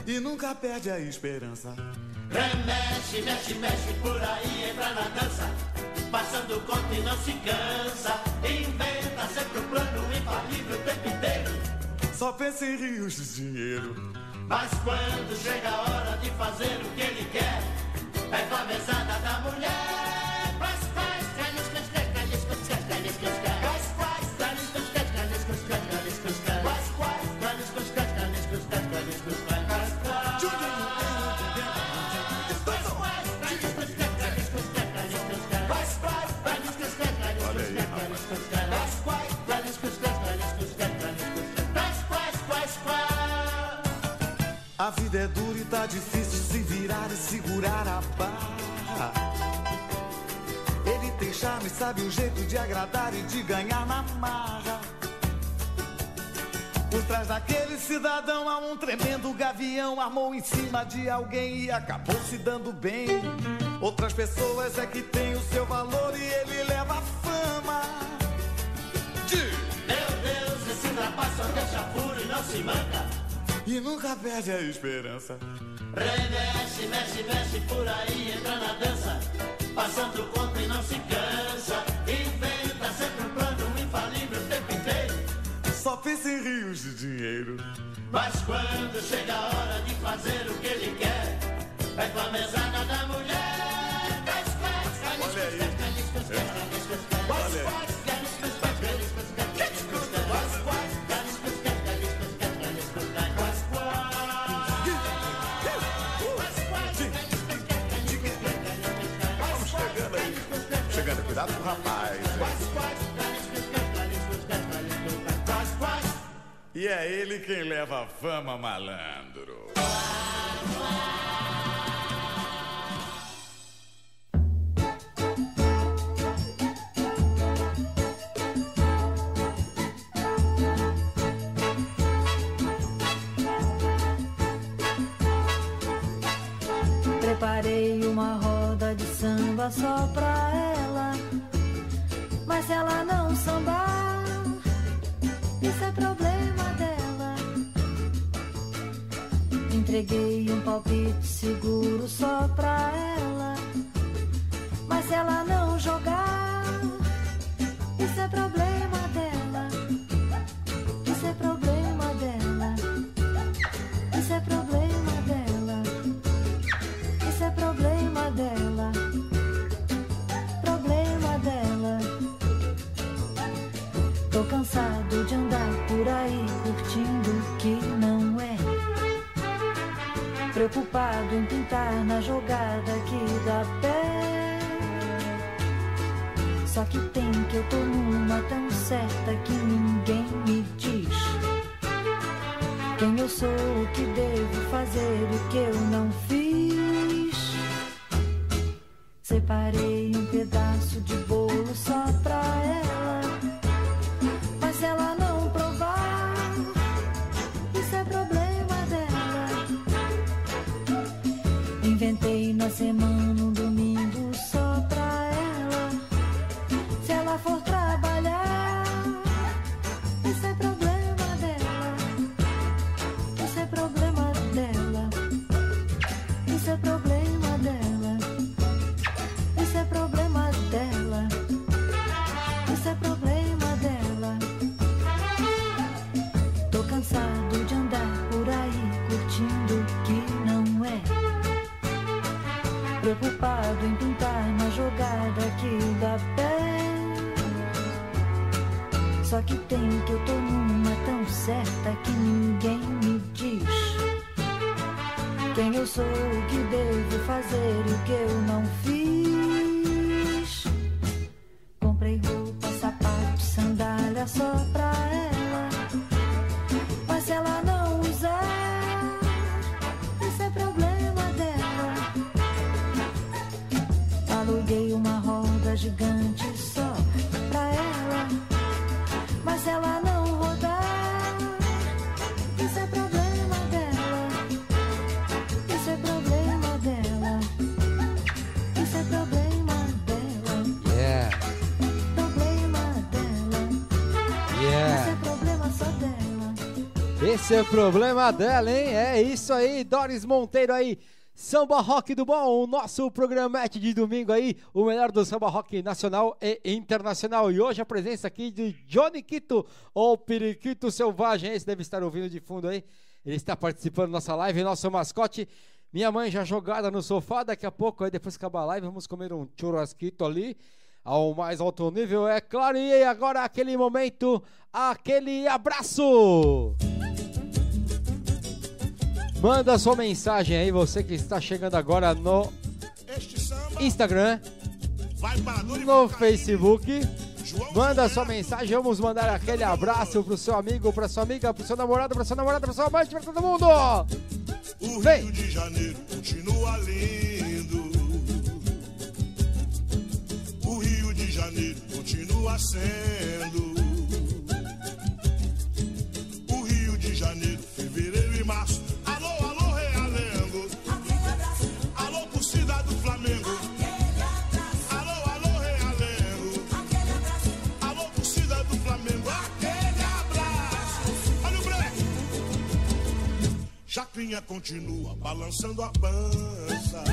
E nunca perde a esperança. Remexe, mexe, mexe por aí, entra na dança. Passando conta e não se cansa. Inventa sempre um plano infalível o tempo inteiro. Só pensa em rios de dinheiro. Mas quando chega a hora de fazer o que ele quer, é com a mesada da mulher. Vida é dura e tá difícil se virar e segurar a barra. Ele tem charme, sabe o jeito de agradar e de ganhar na marra. Por trás daquele cidadão há um tremendo gavião, armou em cima de alguém e acabou se dando bem. Outras pessoas é que tem o seu valor e ele leva a fama. De... Meu Deus, esse rapaz só deixa furo e não se manca. E nunca perde a esperança. Remexe, mexe, mexe por aí, entra na dança. Passando conta e não se cansa. Inventa sempre um plano infalível o tempo inteiro. Só pensa em rios de dinheiro. Mas quando chega a hora de fazer o que ele quer, é com a mesada da mulher. E é ele quem leva a fama, malandro. Preparei uma roda de samba só pra ela. Mas se ela não sambar, isso é problema Entreguei um palpite seguro só pra ela. Mas se ela não jogar, isso é problema Preocupado em pintar na jogada que dá pé. Só que tem que eu tô numa tão certa que ninguém me diz. Quem eu sou, o que devo fazer, o que eu não fiz. Separei um pedaço de bolo só pra ela. Esse é problema dela, hein? É isso aí, Doris Monteiro aí. Samba Rock do Bom, o nosso programete de domingo aí, o melhor do samba rock nacional e internacional. E hoje a presença aqui de Johnny Quito, ou Periquito Selvagem, esse deve estar ouvindo de fundo aí. Ele está participando da nossa live, nosso mascote. Minha mãe já jogada no sofá, daqui a pouco, aí depois que acabar a live, vamos comer um churrasquito ali ao mais alto nível, é claro. E agora aquele momento, aquele abraço. Manda sua mensagem aí, você que está chegando agora no Instagram, no Facebook. Manda sua mensagem, vamos mandar aquele abraço pro seu amigo, pra sua amiga, pro seu namorado, pra sua namorada, pra sua amante, pra todo mundo. O Rio de Janeiro continua lindo. Sendo. O Rio de Janeiro, fevereiro e março. Alô, alô, Realengo. Alô, torcida do Flamengo. Alô, alô, Realengo. Alô, torcida do Flamengo. Aquele abraço. Olha o breque. Chacrinha continua balançando a pança.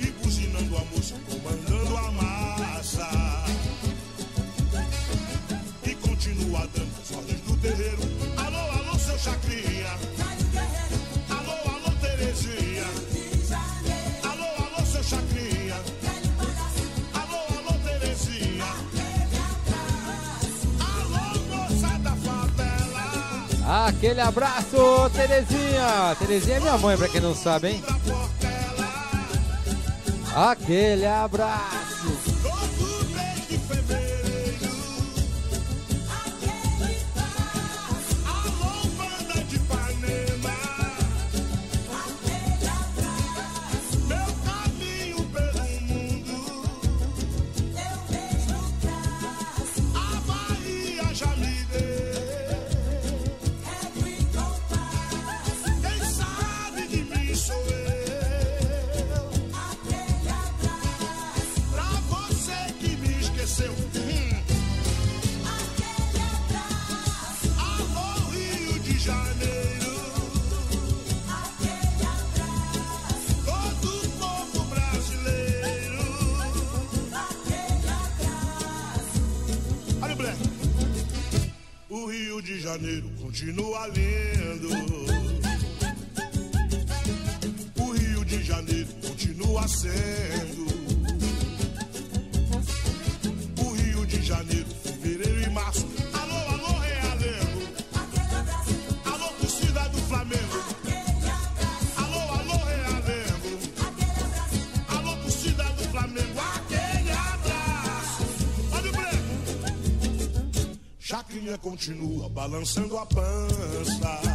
E buzinando a moça, continua dando as ordens do terreiro. Alô, alô, seu Chacrinha. Alô, alô, Terezinha. Alô, alô, seu Chacrinha. Alô, alô, Terezinha. Alô, moça da favela. Aquele abraço, Terezinha. Terezinha é minha mãe, pra quem não sabe, hein? Aquele abraço. Continua lindo. Balançando a pança.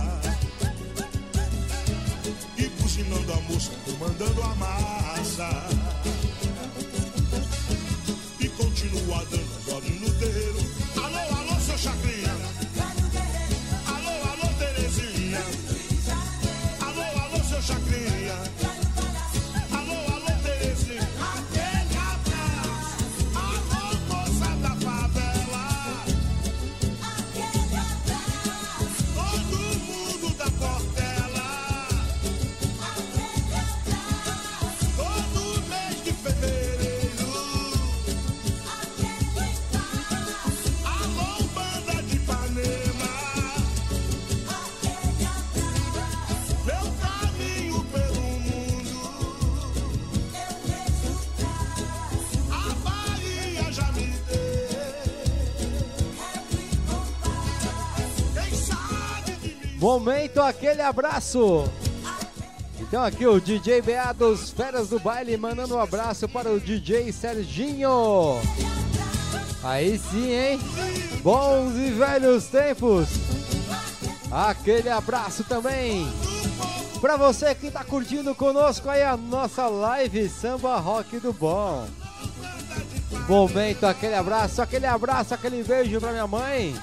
Momento aquele abraço. Então aqui o DJ BA dos Feras do Baile mandando um abraço para o DJ Serginho. Aí sim, hein? Bons e velhos tempos. Aquele abraço também. Para você que tá curtindo conosco aí a nossa live Samba Rock do Bom. Momento aquele abraço, aquele abraço, aquele beijo pra minha mãe.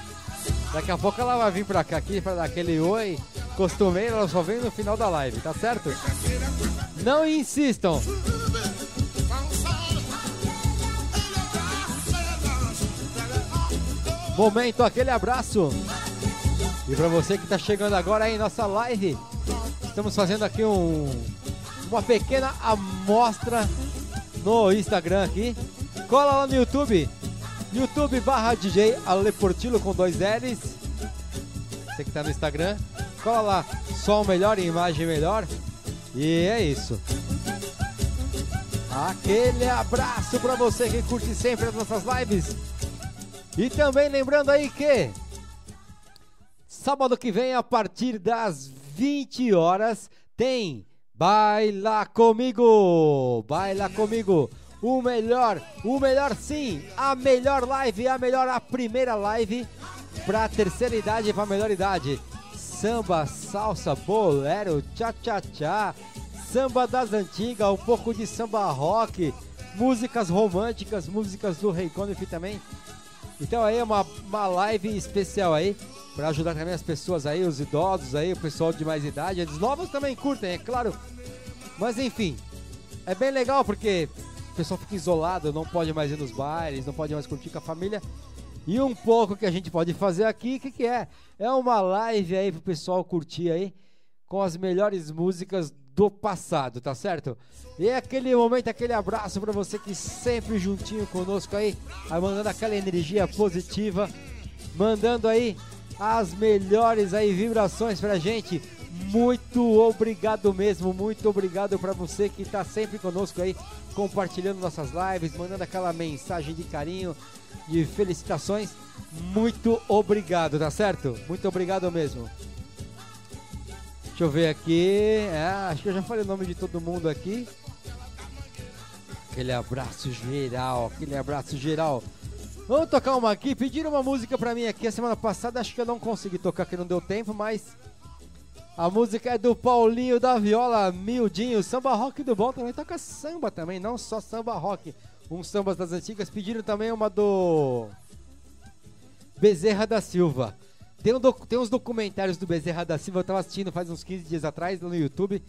Daqui a pouco ela vai vir pra cá aqui pra dar aquele oi. Costumeiro, ela só vem no final da live, tá certo? Não insistam. Momento, aquele abraço. E para você que está chegando agora aí em nossa live, estamos fazendo aqui um, uma pequena amostra no Instagram aqui. Cola lá no YouTube, YouTube barra DJ Ale Portillo com dois L's. Você que está no Instagram, cola lá, som melhor imagem melhor. E é isso. Aquele abraço para você que curte sempre as nossas lives. E também lembrando aí que sábado que vem a partir das 20 horas tem Baila comigo. Baila comigo. O melhor, o melhor sim, a melhor live, a melhor a primeira live para terceira idade e para melhor idade. Samba, salsa, bolero, tchá-tchá-tchá, samba das antigas, um pouco de samba rock, músicas românticas, músicas do Rei Conif também. Então aí é uma, uma live especial aí para ajudar também as pessoas aí, os idosos aí, o pessoal de mais idade. Os novos também curtem, é claro. Mas enfim, é bem legal porque o pessoal fica isolado, não pode mais ir nos bailes, não pode mais curtir com a família. E um pouco que a gente pode fazer aqui, o que, que é? É uma live aí pro pessoal curtir aí com as melhores músicas do passado, tá certo? E é aquele momento, aquele abraço para você que sempre juntinho conosco aí, aí mandando aquela energia positiva, mandando aí as melhores aí vibrações pra gente. Muito obrigado mesmo, muito obrigado para você que tá sempre conosco aí, compartilhando nossas lives, mandando aquela mensagem de carinho, de felicitações. Muito obrigado, tá certo? Muito obrigado mesmo. Deixa eu ver aqui. É, acho que eu já falei o nome de todo mundo aqui. Aquele abraço geral, aquele abraço geral. Vamos tocar uma aqui. Pediram uma música pra mim aqui a semana passada. Acho que eu não consegui tocar, que não deu tempo, mas. A música é do Paulinho da Viola, Mildinho. Samba rock do bom também. Toca samba também, não só samba rock. Uns sambas das antigas. Pediram também uma do. Bezerra da Silva. Tem, um tem uns documentários do Bezerra da Silva, eu tava assistindo faz uns 15 dias atrás no YouTube.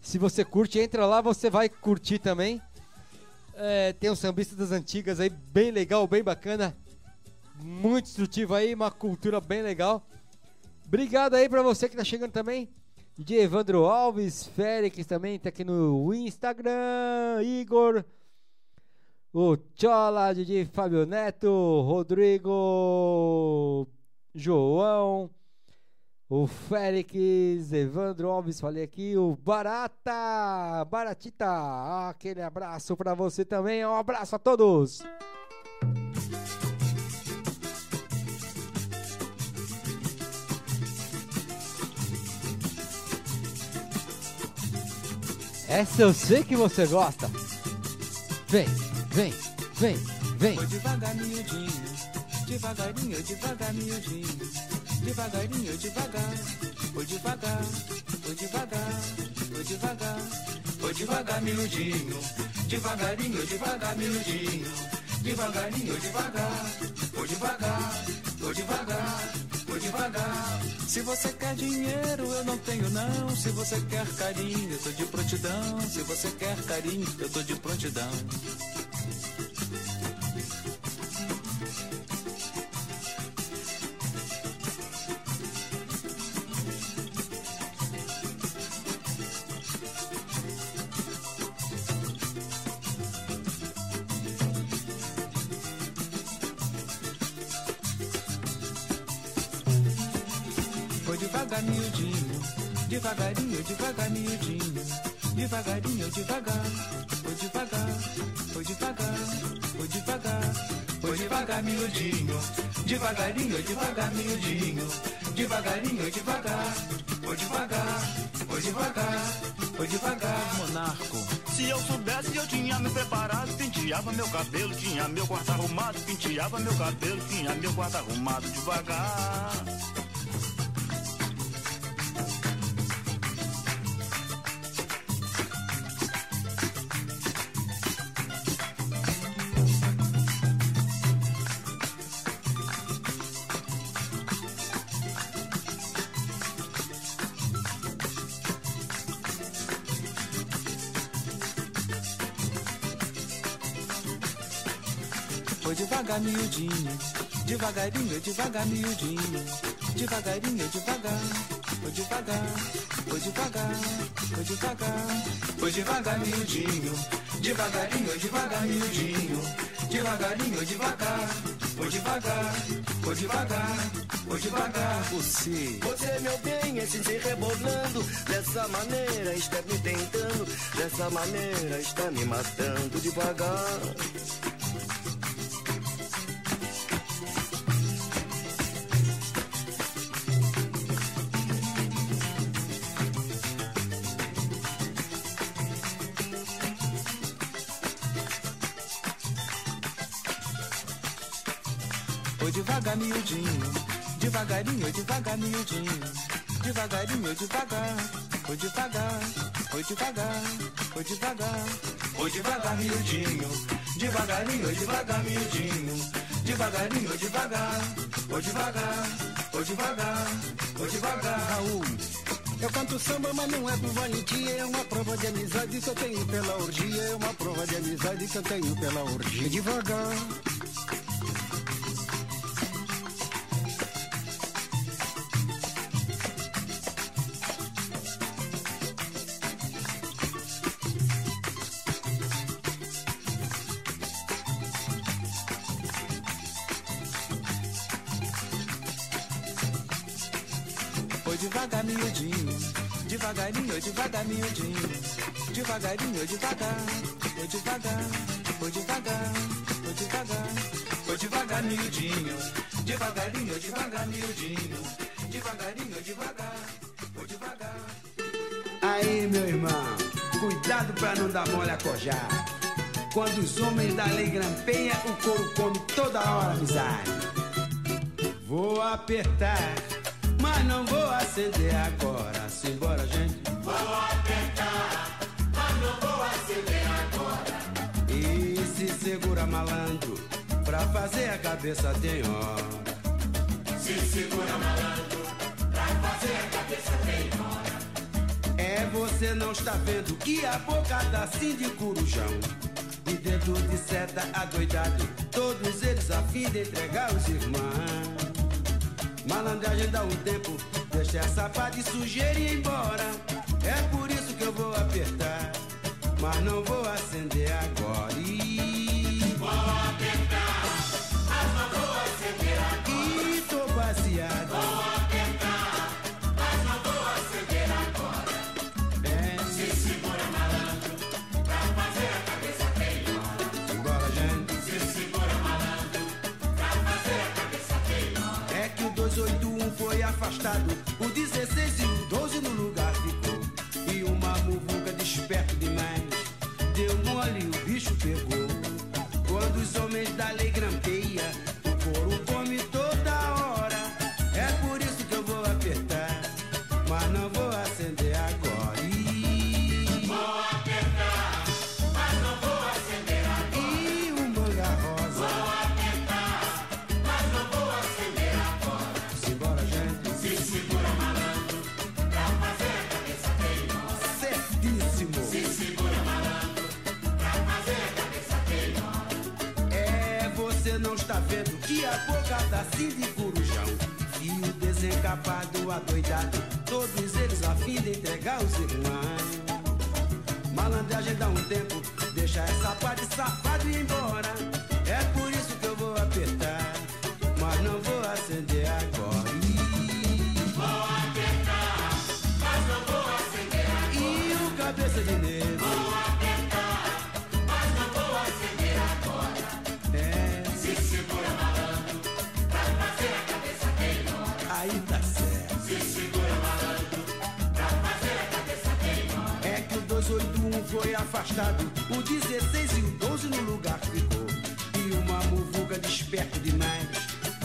Se você curte, entra lá, você vai curtir também. É, tem um sambista das antigas aí, bem legal, bem bacana. Muito instrutivo aí, uma cultura bem legal. Obrigado aí pra você que tá chegando também. De Evandro Alves, Félix também tá aqui no Instagram, Igor, o Chola, DJ Fábio Neto, Rodrigo João, o Félix, Evandro Alves, falei aqui, o Barata, Baratita, aquele abraço para você também, um abraço a todos. Essa eu sei que você gosta. Vem, vem, vem, vem. Foi devagar, miudinho devagarinho, devagar, miudinho. Devagarinho, devagar, foi devagar, foi devagar, foi devagar, foi devagar, miudinho. Devagarinho, devagar, miudinho. Devagarinho, devagar, foi devagar, foi devagar, foi devagar. Se você quer dinheiro, eu não tenho não. Se você quer carinho, eu tô de prontidão. Se você quer carinho, eu tô de prontidão. Devagarinho, devagar, foi devagar, foi devagar, foi devagar, foi devagar, miudinho. Devagarinho, devagar, miudinho. Devagarinho, devagar, foi devagar, foi devagar, foi devagar, monarco. Se eu soubesse, eu tinha me preparado, penteava meu cabelo, tinha meu quarto arrumado, penteava meu cabelo, tinha meu quarto arrumado devagar. Devagar, miudinho. Devagarinho, devagar, miudinho. devagarinho, devagar, vou devagar, vou devagar, vou devagar, vou devagar, miudinho, devagarinho, devagar, miudinho, devagarinho, devagar, vou devagar, vou devagar, vou devagar, você. Você, meu bem, assim se rebolando. Dessa maneira está me tentando. Dessa maneira está me matando devagar. Miudinho, devagarinho, devagar, miudinho, devagarinho, devagar, vou devagar, vou devagar, vou devagar, vou devagar, miudinho, devagarinho, devagar, miudinho, devagarinho, devagar, vou devagar, vou devagar, vou devagar, Raul. Eu canto samba, mas não é por valentia, é uma prova de amizade que eu tenho pela orgia, é uma prova de amizade que eu tenho pela orgia. Devagar. Devagarinho, devagar, miudinho, devagarinho, devagar, vou devagar, vou devagar, vou devagar, vou devagar, miudinho, devagarinho, devagar, miudinho, devagarinho, devagar, vou devagar. Aí, meu irmão, cuidado pra não dar mole a cojar. Quando os homens da lei grampeiam, o couro come toda hora amizade. Vou apertar, mas não vou acender agora. Simbora, gente. Vou apertar, mas não vou acender agora. E se segura malandro, pra fazer a cabeça tem hora. Se segura malandro, pra fazer a cabeça tem hora. É você não está vendo que a boca tá assim de corujão. E dentro de seta adoidado, todos eles a fim de entregar os irmãos. Malandragem dá um tempo, deixa essa pá de sujeira ir embora. É por isso que eu vou apertar, mas não vou acender agora. E... tá assim de corujão. Fio desencapado, adoidado, todos eles a fim de entregar os irmãos. Malandragem dá um tempo, deixa essa pá de safado ir embora. O 16 e o 12 no lugar ficou. E uma muvuga desperto demais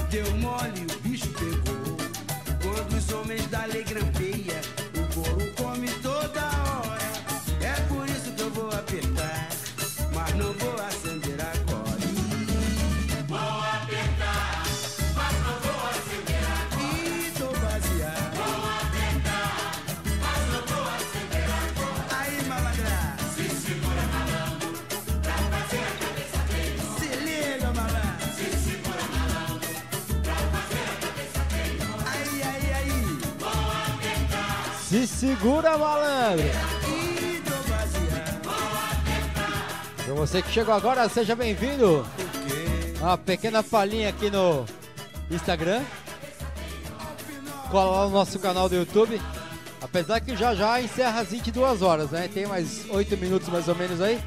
deu mole e o bicho pegou. Quando os homens da lei Se segura, malandro! Pra você que chegou agora, seja bem-vindo. Uma pequena palhinha aqui no Instagram. Cola lá no nosso canal do YouTube. Apesar que já já encerra às 22 horas, né? Tem mais 8 minutos mais ou menos aí.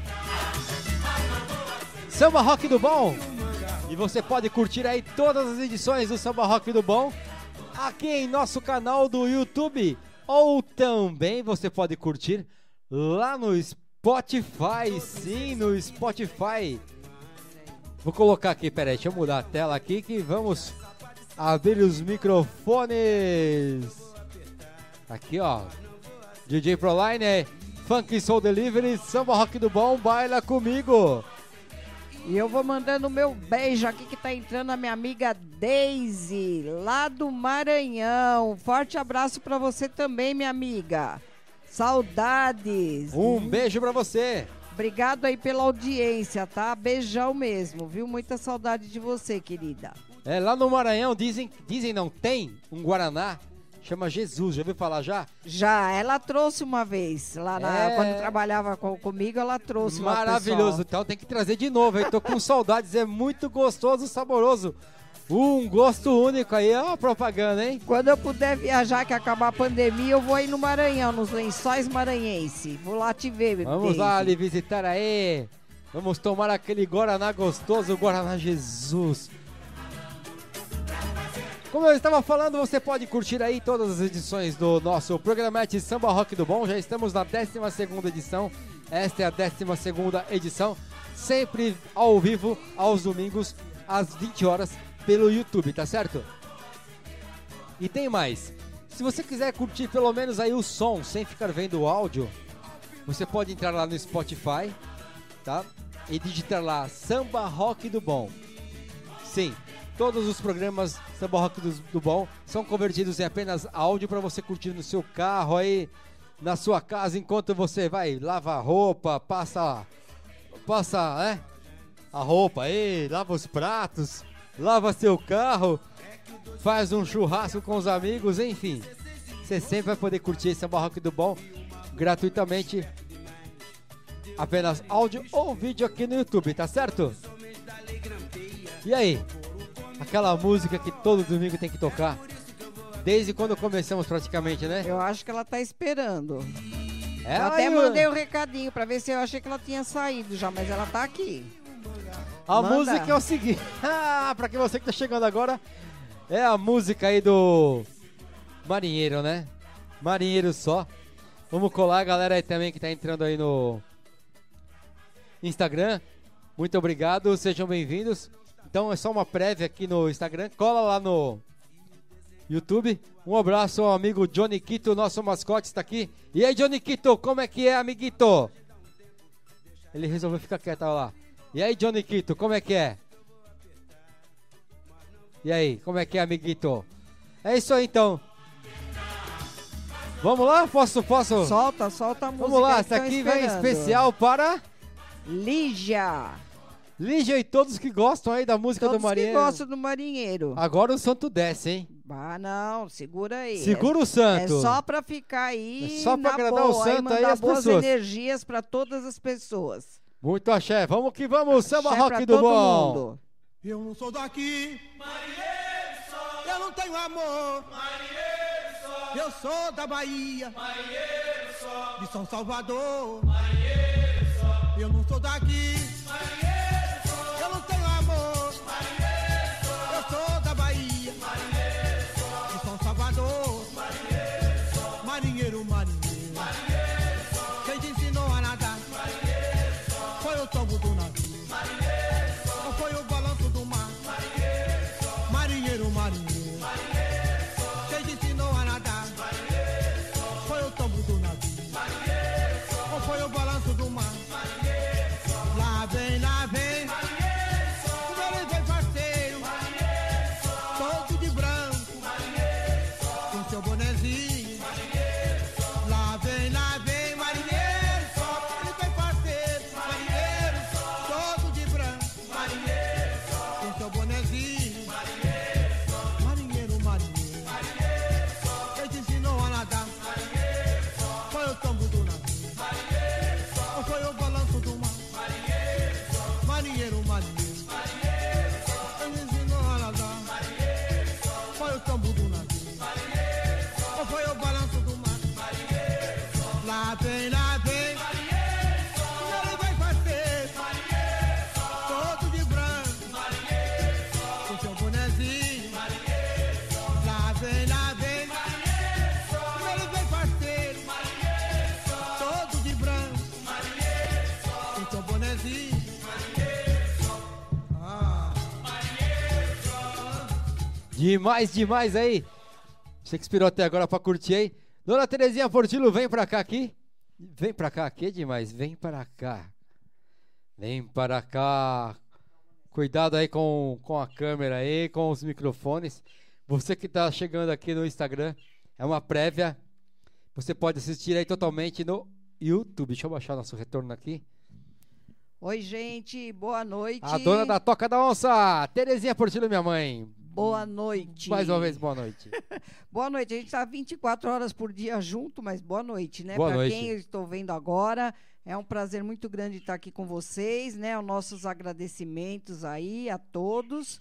Samba Rock do Bom. E você pode curtir aí todas as edições do Samba Rock do Bom aqui em nosso canal do YouTube. Ou também você pode curtir lá no Spotify. Sim, no Spotify. Vou colocar aqui, peraí, deixa eu mudar a tela aqui que vamos abrir os microfones. Aqui, ó. DJ Proline é Funk Soul Delivery, Samba Rock do Bom, baila comigo. E eu vou mandando meu beijo aqui que tá entrando a minha amiga Daisy, lá do Maranhão. Forte abraço para você também, minha amiga. Saudades. Um beijo para você. Obrigado aí pela audiência, tá? Beijão mesmo, viu? Muita saudade de você, querida. É, lá no Maranhão dizem, dizem não tem um Guaraná chama Jesus, já ouviu falar já? Já, ela trouxe uma vez, lá na, É. quando trabalhava com- comigo, ela trouxe Maravilhoso, então tem que trazer de novo, aí tô com saudades, é muito gostoso, saboroso. Um gosto único aí, ó, a propaganda, hein? Quando eu puder viajar, que acabar a pandemia, eu vou aí no Maranhão, nos lençóis maranhense. Vou lá te ver, bebê. Vamos lá lhe visitar aí. Vamos tomar aquele Guaraná gostoso, o Guaraná Jesus. Como eu estava falando, você pode curtir aí todas as edições do nosso programete Samba Rock do Bom. Já estamos na 12ª edição. Esta é a 12ª edição, sempre ao vivo, aos domingos, às 20 horas, pelo YouTube, tá certo? E tem mais. Se você quiser curtir pelo menos aí o som, sem ficar vendo o áudio, você pode entrar lá no Spotify, tá? E digitar lá Samba Rock do Bom. Sim, todos os programas Samba Rock do, do Bom são convertidos em apenas áudio para você curtir no seu carro aí, na sua casa, enquanto você vai lavar roupa, passa, passa, né? A roupa aí, lava os pratos, lava seu carro, faz um churrasco com os amigos, enfim. Você sempre vai poder curtir Samba Rock do Bom gratuitamente. Apenas áudio ou vídeo aqui no YouTube, tá certo? E aí? Aquela música que todo domingo tem que tocar. Desde quando começamos praticamente, né? Eu acho que ela tá esperando. É, eu até mandei o um recadinho pra ver se eu achei que ela tinha saído já, mas ela tá aqui. A Manda. música é o seguinte. Ah, pra que você que tá chegando agora, é a música aí do Marinheiro, né? Marinheiro só. Vamos colar a galera aí também que tá entrando aí no Instagram. Muito obrigado, sejam bem-vindos. Então é só uma prévia aqui no Instagram. Cola lá no YouTube. Um abraço ao amigo Johnny Quito, nosso mascote está aqui. E aí, Johnny Quito, como é que é, amiguito? Ele resolveu ficar quieto olha lá. E aí, Johnny Quito, como é que é? E aí, como é que é, amiguito? É isso aí então. Vamos lá? Posso, posso? Solta, solta a música. Vamos lá, essa aqui vem especial para Lígia. Lígia e todos que gostam aí da música Todos do Marinheiro. que gostam do marinheiro. Agora o santo desce, hein? Ah, não, segura aí. Segura É- o santo. É só pra ficar aí É só pra na agradar o boa, santo e aí mandar as boas pessoas. energias pra todas as pessoas. Muito axé. Vamos que vamos, samba Axé rock pra do todo bom. mundo. Eu não sou daqui. Marinheiro só. Eu não tenho amor. Marinheiro só. Eu sou da Bahia. Marinheiro só. De São Salvador. Marinheiro só. Eu não sou daqui. Demais, demais aí. Você que esperou até agora pra curtir aí. Dona Terezinha Portilo, vem pra cá aqui. Vem pra cá, que demais. Vem pra cá. Vem para cá. Cuidado aí com, com a câmera aí, com os microfones. Você que tá chegando aqui no Instagram, é uma prévia. Você pode assistir aí totalmente no YouTube. Deixa eu baixar nosso retorno aqui. Oi, gente, boa noite. A dona da Toca da Onça, Terezinha Portilo, minha mãe. Boa noite. Mais uma vez, boa noite. boa noite. A gente tá 24 horas por dia junto, mas boa noite, né? Noite. quem eu estou vendo agora, é um prazer muito grande estar aqui com vocês, né? Os nossos agradecimentos aí a todos.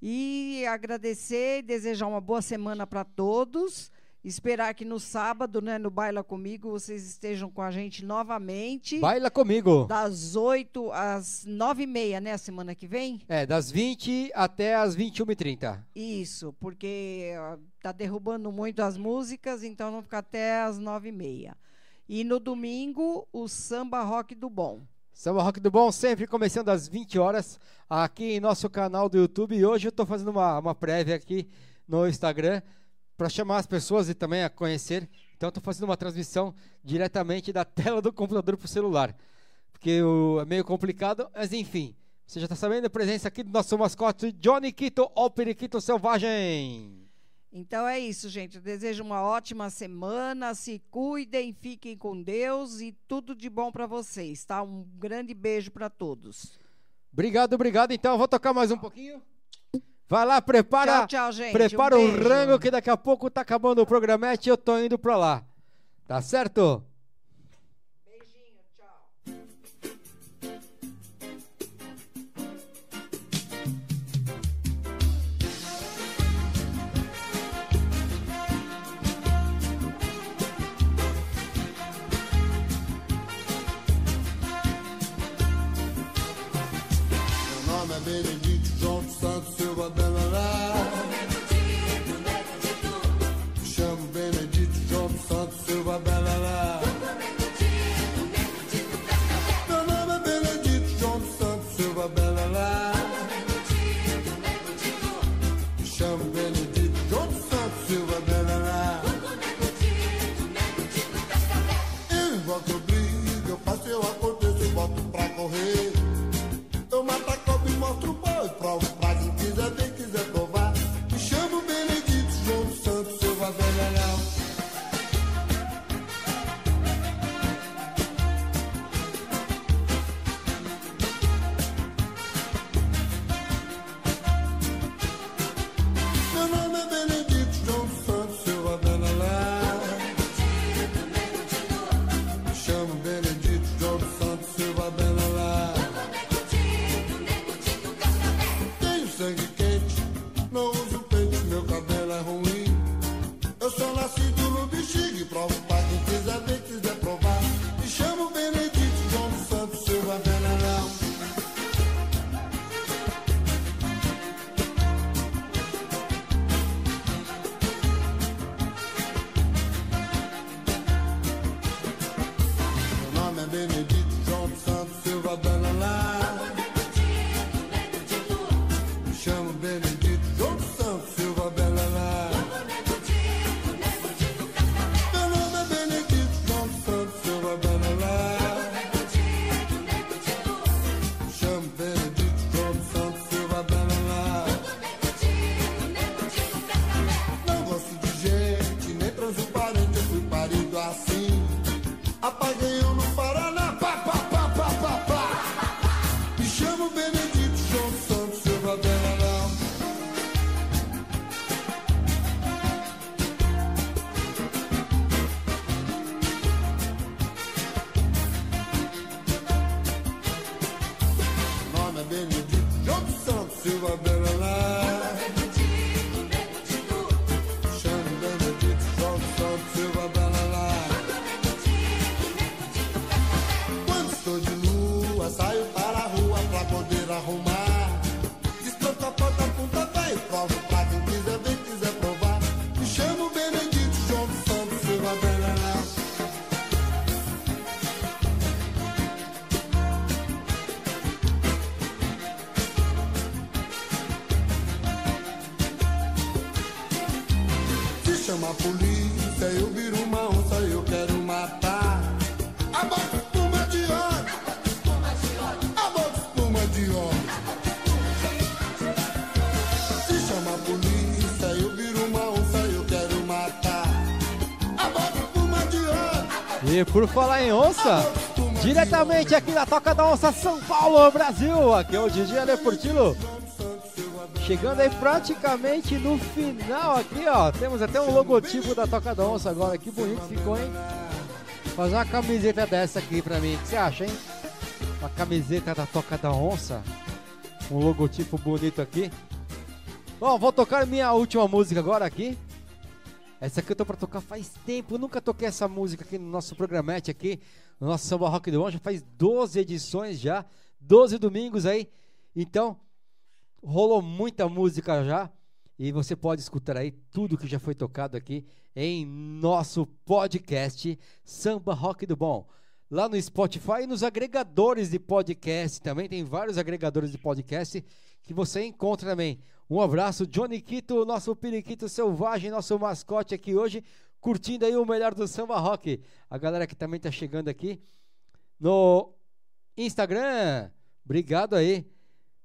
E agradecer e desejar uma boa semana para todos. Esperar que no sábado, né, no Baila Comigo, vocês estejam com a gente novamente. Baila comigo. Das 8 às 9 e meia, né, semana que vem? É, das 20 até as 21h30. Isso, porque tá derrubando muito as músicas, então vamos ficar até as nove e meia. E no domingo, o samba rock do bom. Samba Rock do Bom, sempre começando às 20 horas aqui em nosso canal do YouTube. E hoje eu estou fazendo uma, uma prévia aqui no Instagram para chamar as pessoas e também a conhecer. Então estou fazendo uma transmissão diretamente da tela do computador para o celular. Porque o, é meio complicado, mas enfim. Você já está sabendo a presença aqui do nosso mascote Johnny Quito, o Periquito Selvagem. Então é isso, gente. Eu desejo uma ótima semana. Se cuidem, fiquem com Deus e tudo de bom para vocês, tá? Um grande beijo para todos. Obrigado, obrigado. Então eu vou tocar mais um pouquinho. Vai lá, prepara. Tchau, tchau, gente. Prepara Um o beijo. rango que daqui a pouco tá acabando o programete e eu tô indo pra lá. Tá certo? Boto pra por falar em onça, diretamente aqui da Toca da Onça São Paulo, Brasil, aqui é o DJ Ale. Chegando aí praticamente no final aqui, ó. Temos até um logotipo da Toca da Onça agora. Que bonito ficou, hein? Fazer uma camiseta dessa aqui pra mim. O que você acha, hein? Uma camiseta da Toca da Onça. Um logotipo bonito aqui. Bom, vou tocar minha última música agora aqui. Essa aqui eu tô pra tocar faz tempo. Eu nunca toquei essa música aqui no nosso programete aqui. No nosso Samba Rock do On. Já faz 12 edições já. 12 domingos aí. Então, rolou muita música já e você pode escutar aí tudo que já foi tocado aqui em nosso podcast Samba Rock do Bom. Lá no Spotify e nos agregadores de podcast também, tem vários agregadores de podcast que você encontra também. Um abraço, Johnny Quito, nosso periquito selvagem, nosso mascote aqui hoje, curtindo aí o melhor do samba rock. A galera que também tá chegando aqui no Instagram, obrigado aí.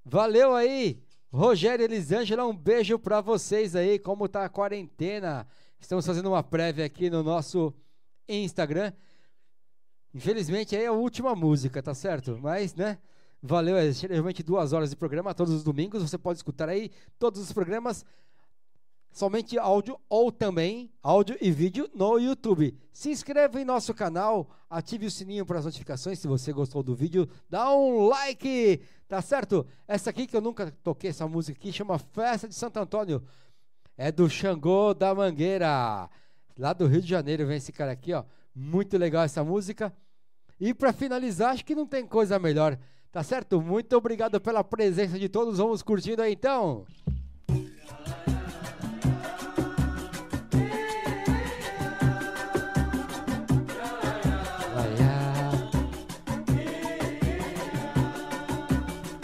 Valeu aí. Rogério Elisângela, um beijo para vocês aí. Como tá a quarentena? Estamos fazendo uma prévia aqui no nosso Instagram. Infelizmente aí é a última música, tá certo? Mas, né? Valeu, é geralmente duas horas de programa todos os domingos. Você pode escutar aí todos os programas somente áudio ou também áudio e vídeo no YouTube. Se inscreva em nosso canal, ative o sininho para as notificações. Se você gostou do vídeo, dá um like, tá certo? Essa aqui que eu nunca toquei essa música aqui chama Festa de Santo Antônio. É do Xangô da Mangueira. Lá do Rio de Janeiro vem esse cara aqui, ó. Muito legal essa música. E para finalizar, acho que não tem coisa melhor. Tá certo? Muito obrigado pela presença de todos. Vamos curtindo aí então.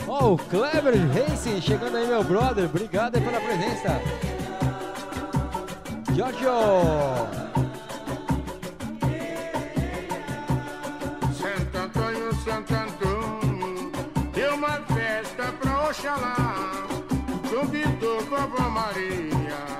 Oh, o Clever Racing chegando aí, meu brother. Obrigado aí pela presença. Giorgio. Oxalá, convidou vovó Maria,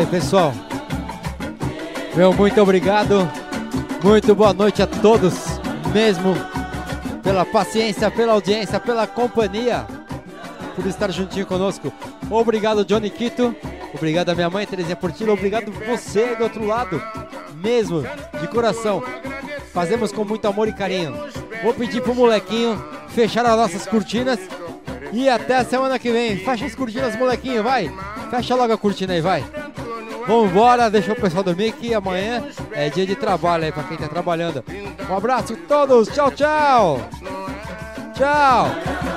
aí, pessoal. Meu muito obrigado. Muito boa noite a todos, mesmo pela paciência, pela audiência, pela companhia, por estar juntinho conosco. Obrigado, Johnny Quito. Obrigado a minha mãe, Terezinha Portillo. Obrigado você do outro lado, mesmo, de coração. Fazemos com muito amor e carinho. Vou pedir pro molequinho fechar as nossas cortinas. E até a semana que vem. Fecha as cortinas, molequinho, vai. Fecha logo a cortina aí, vai. Vambora, deixa o pessoal dormir que amanhã é dia de trabalho aí pra quem tá trabalhando. Um abraço a todos, tchau, tchau. Tchau.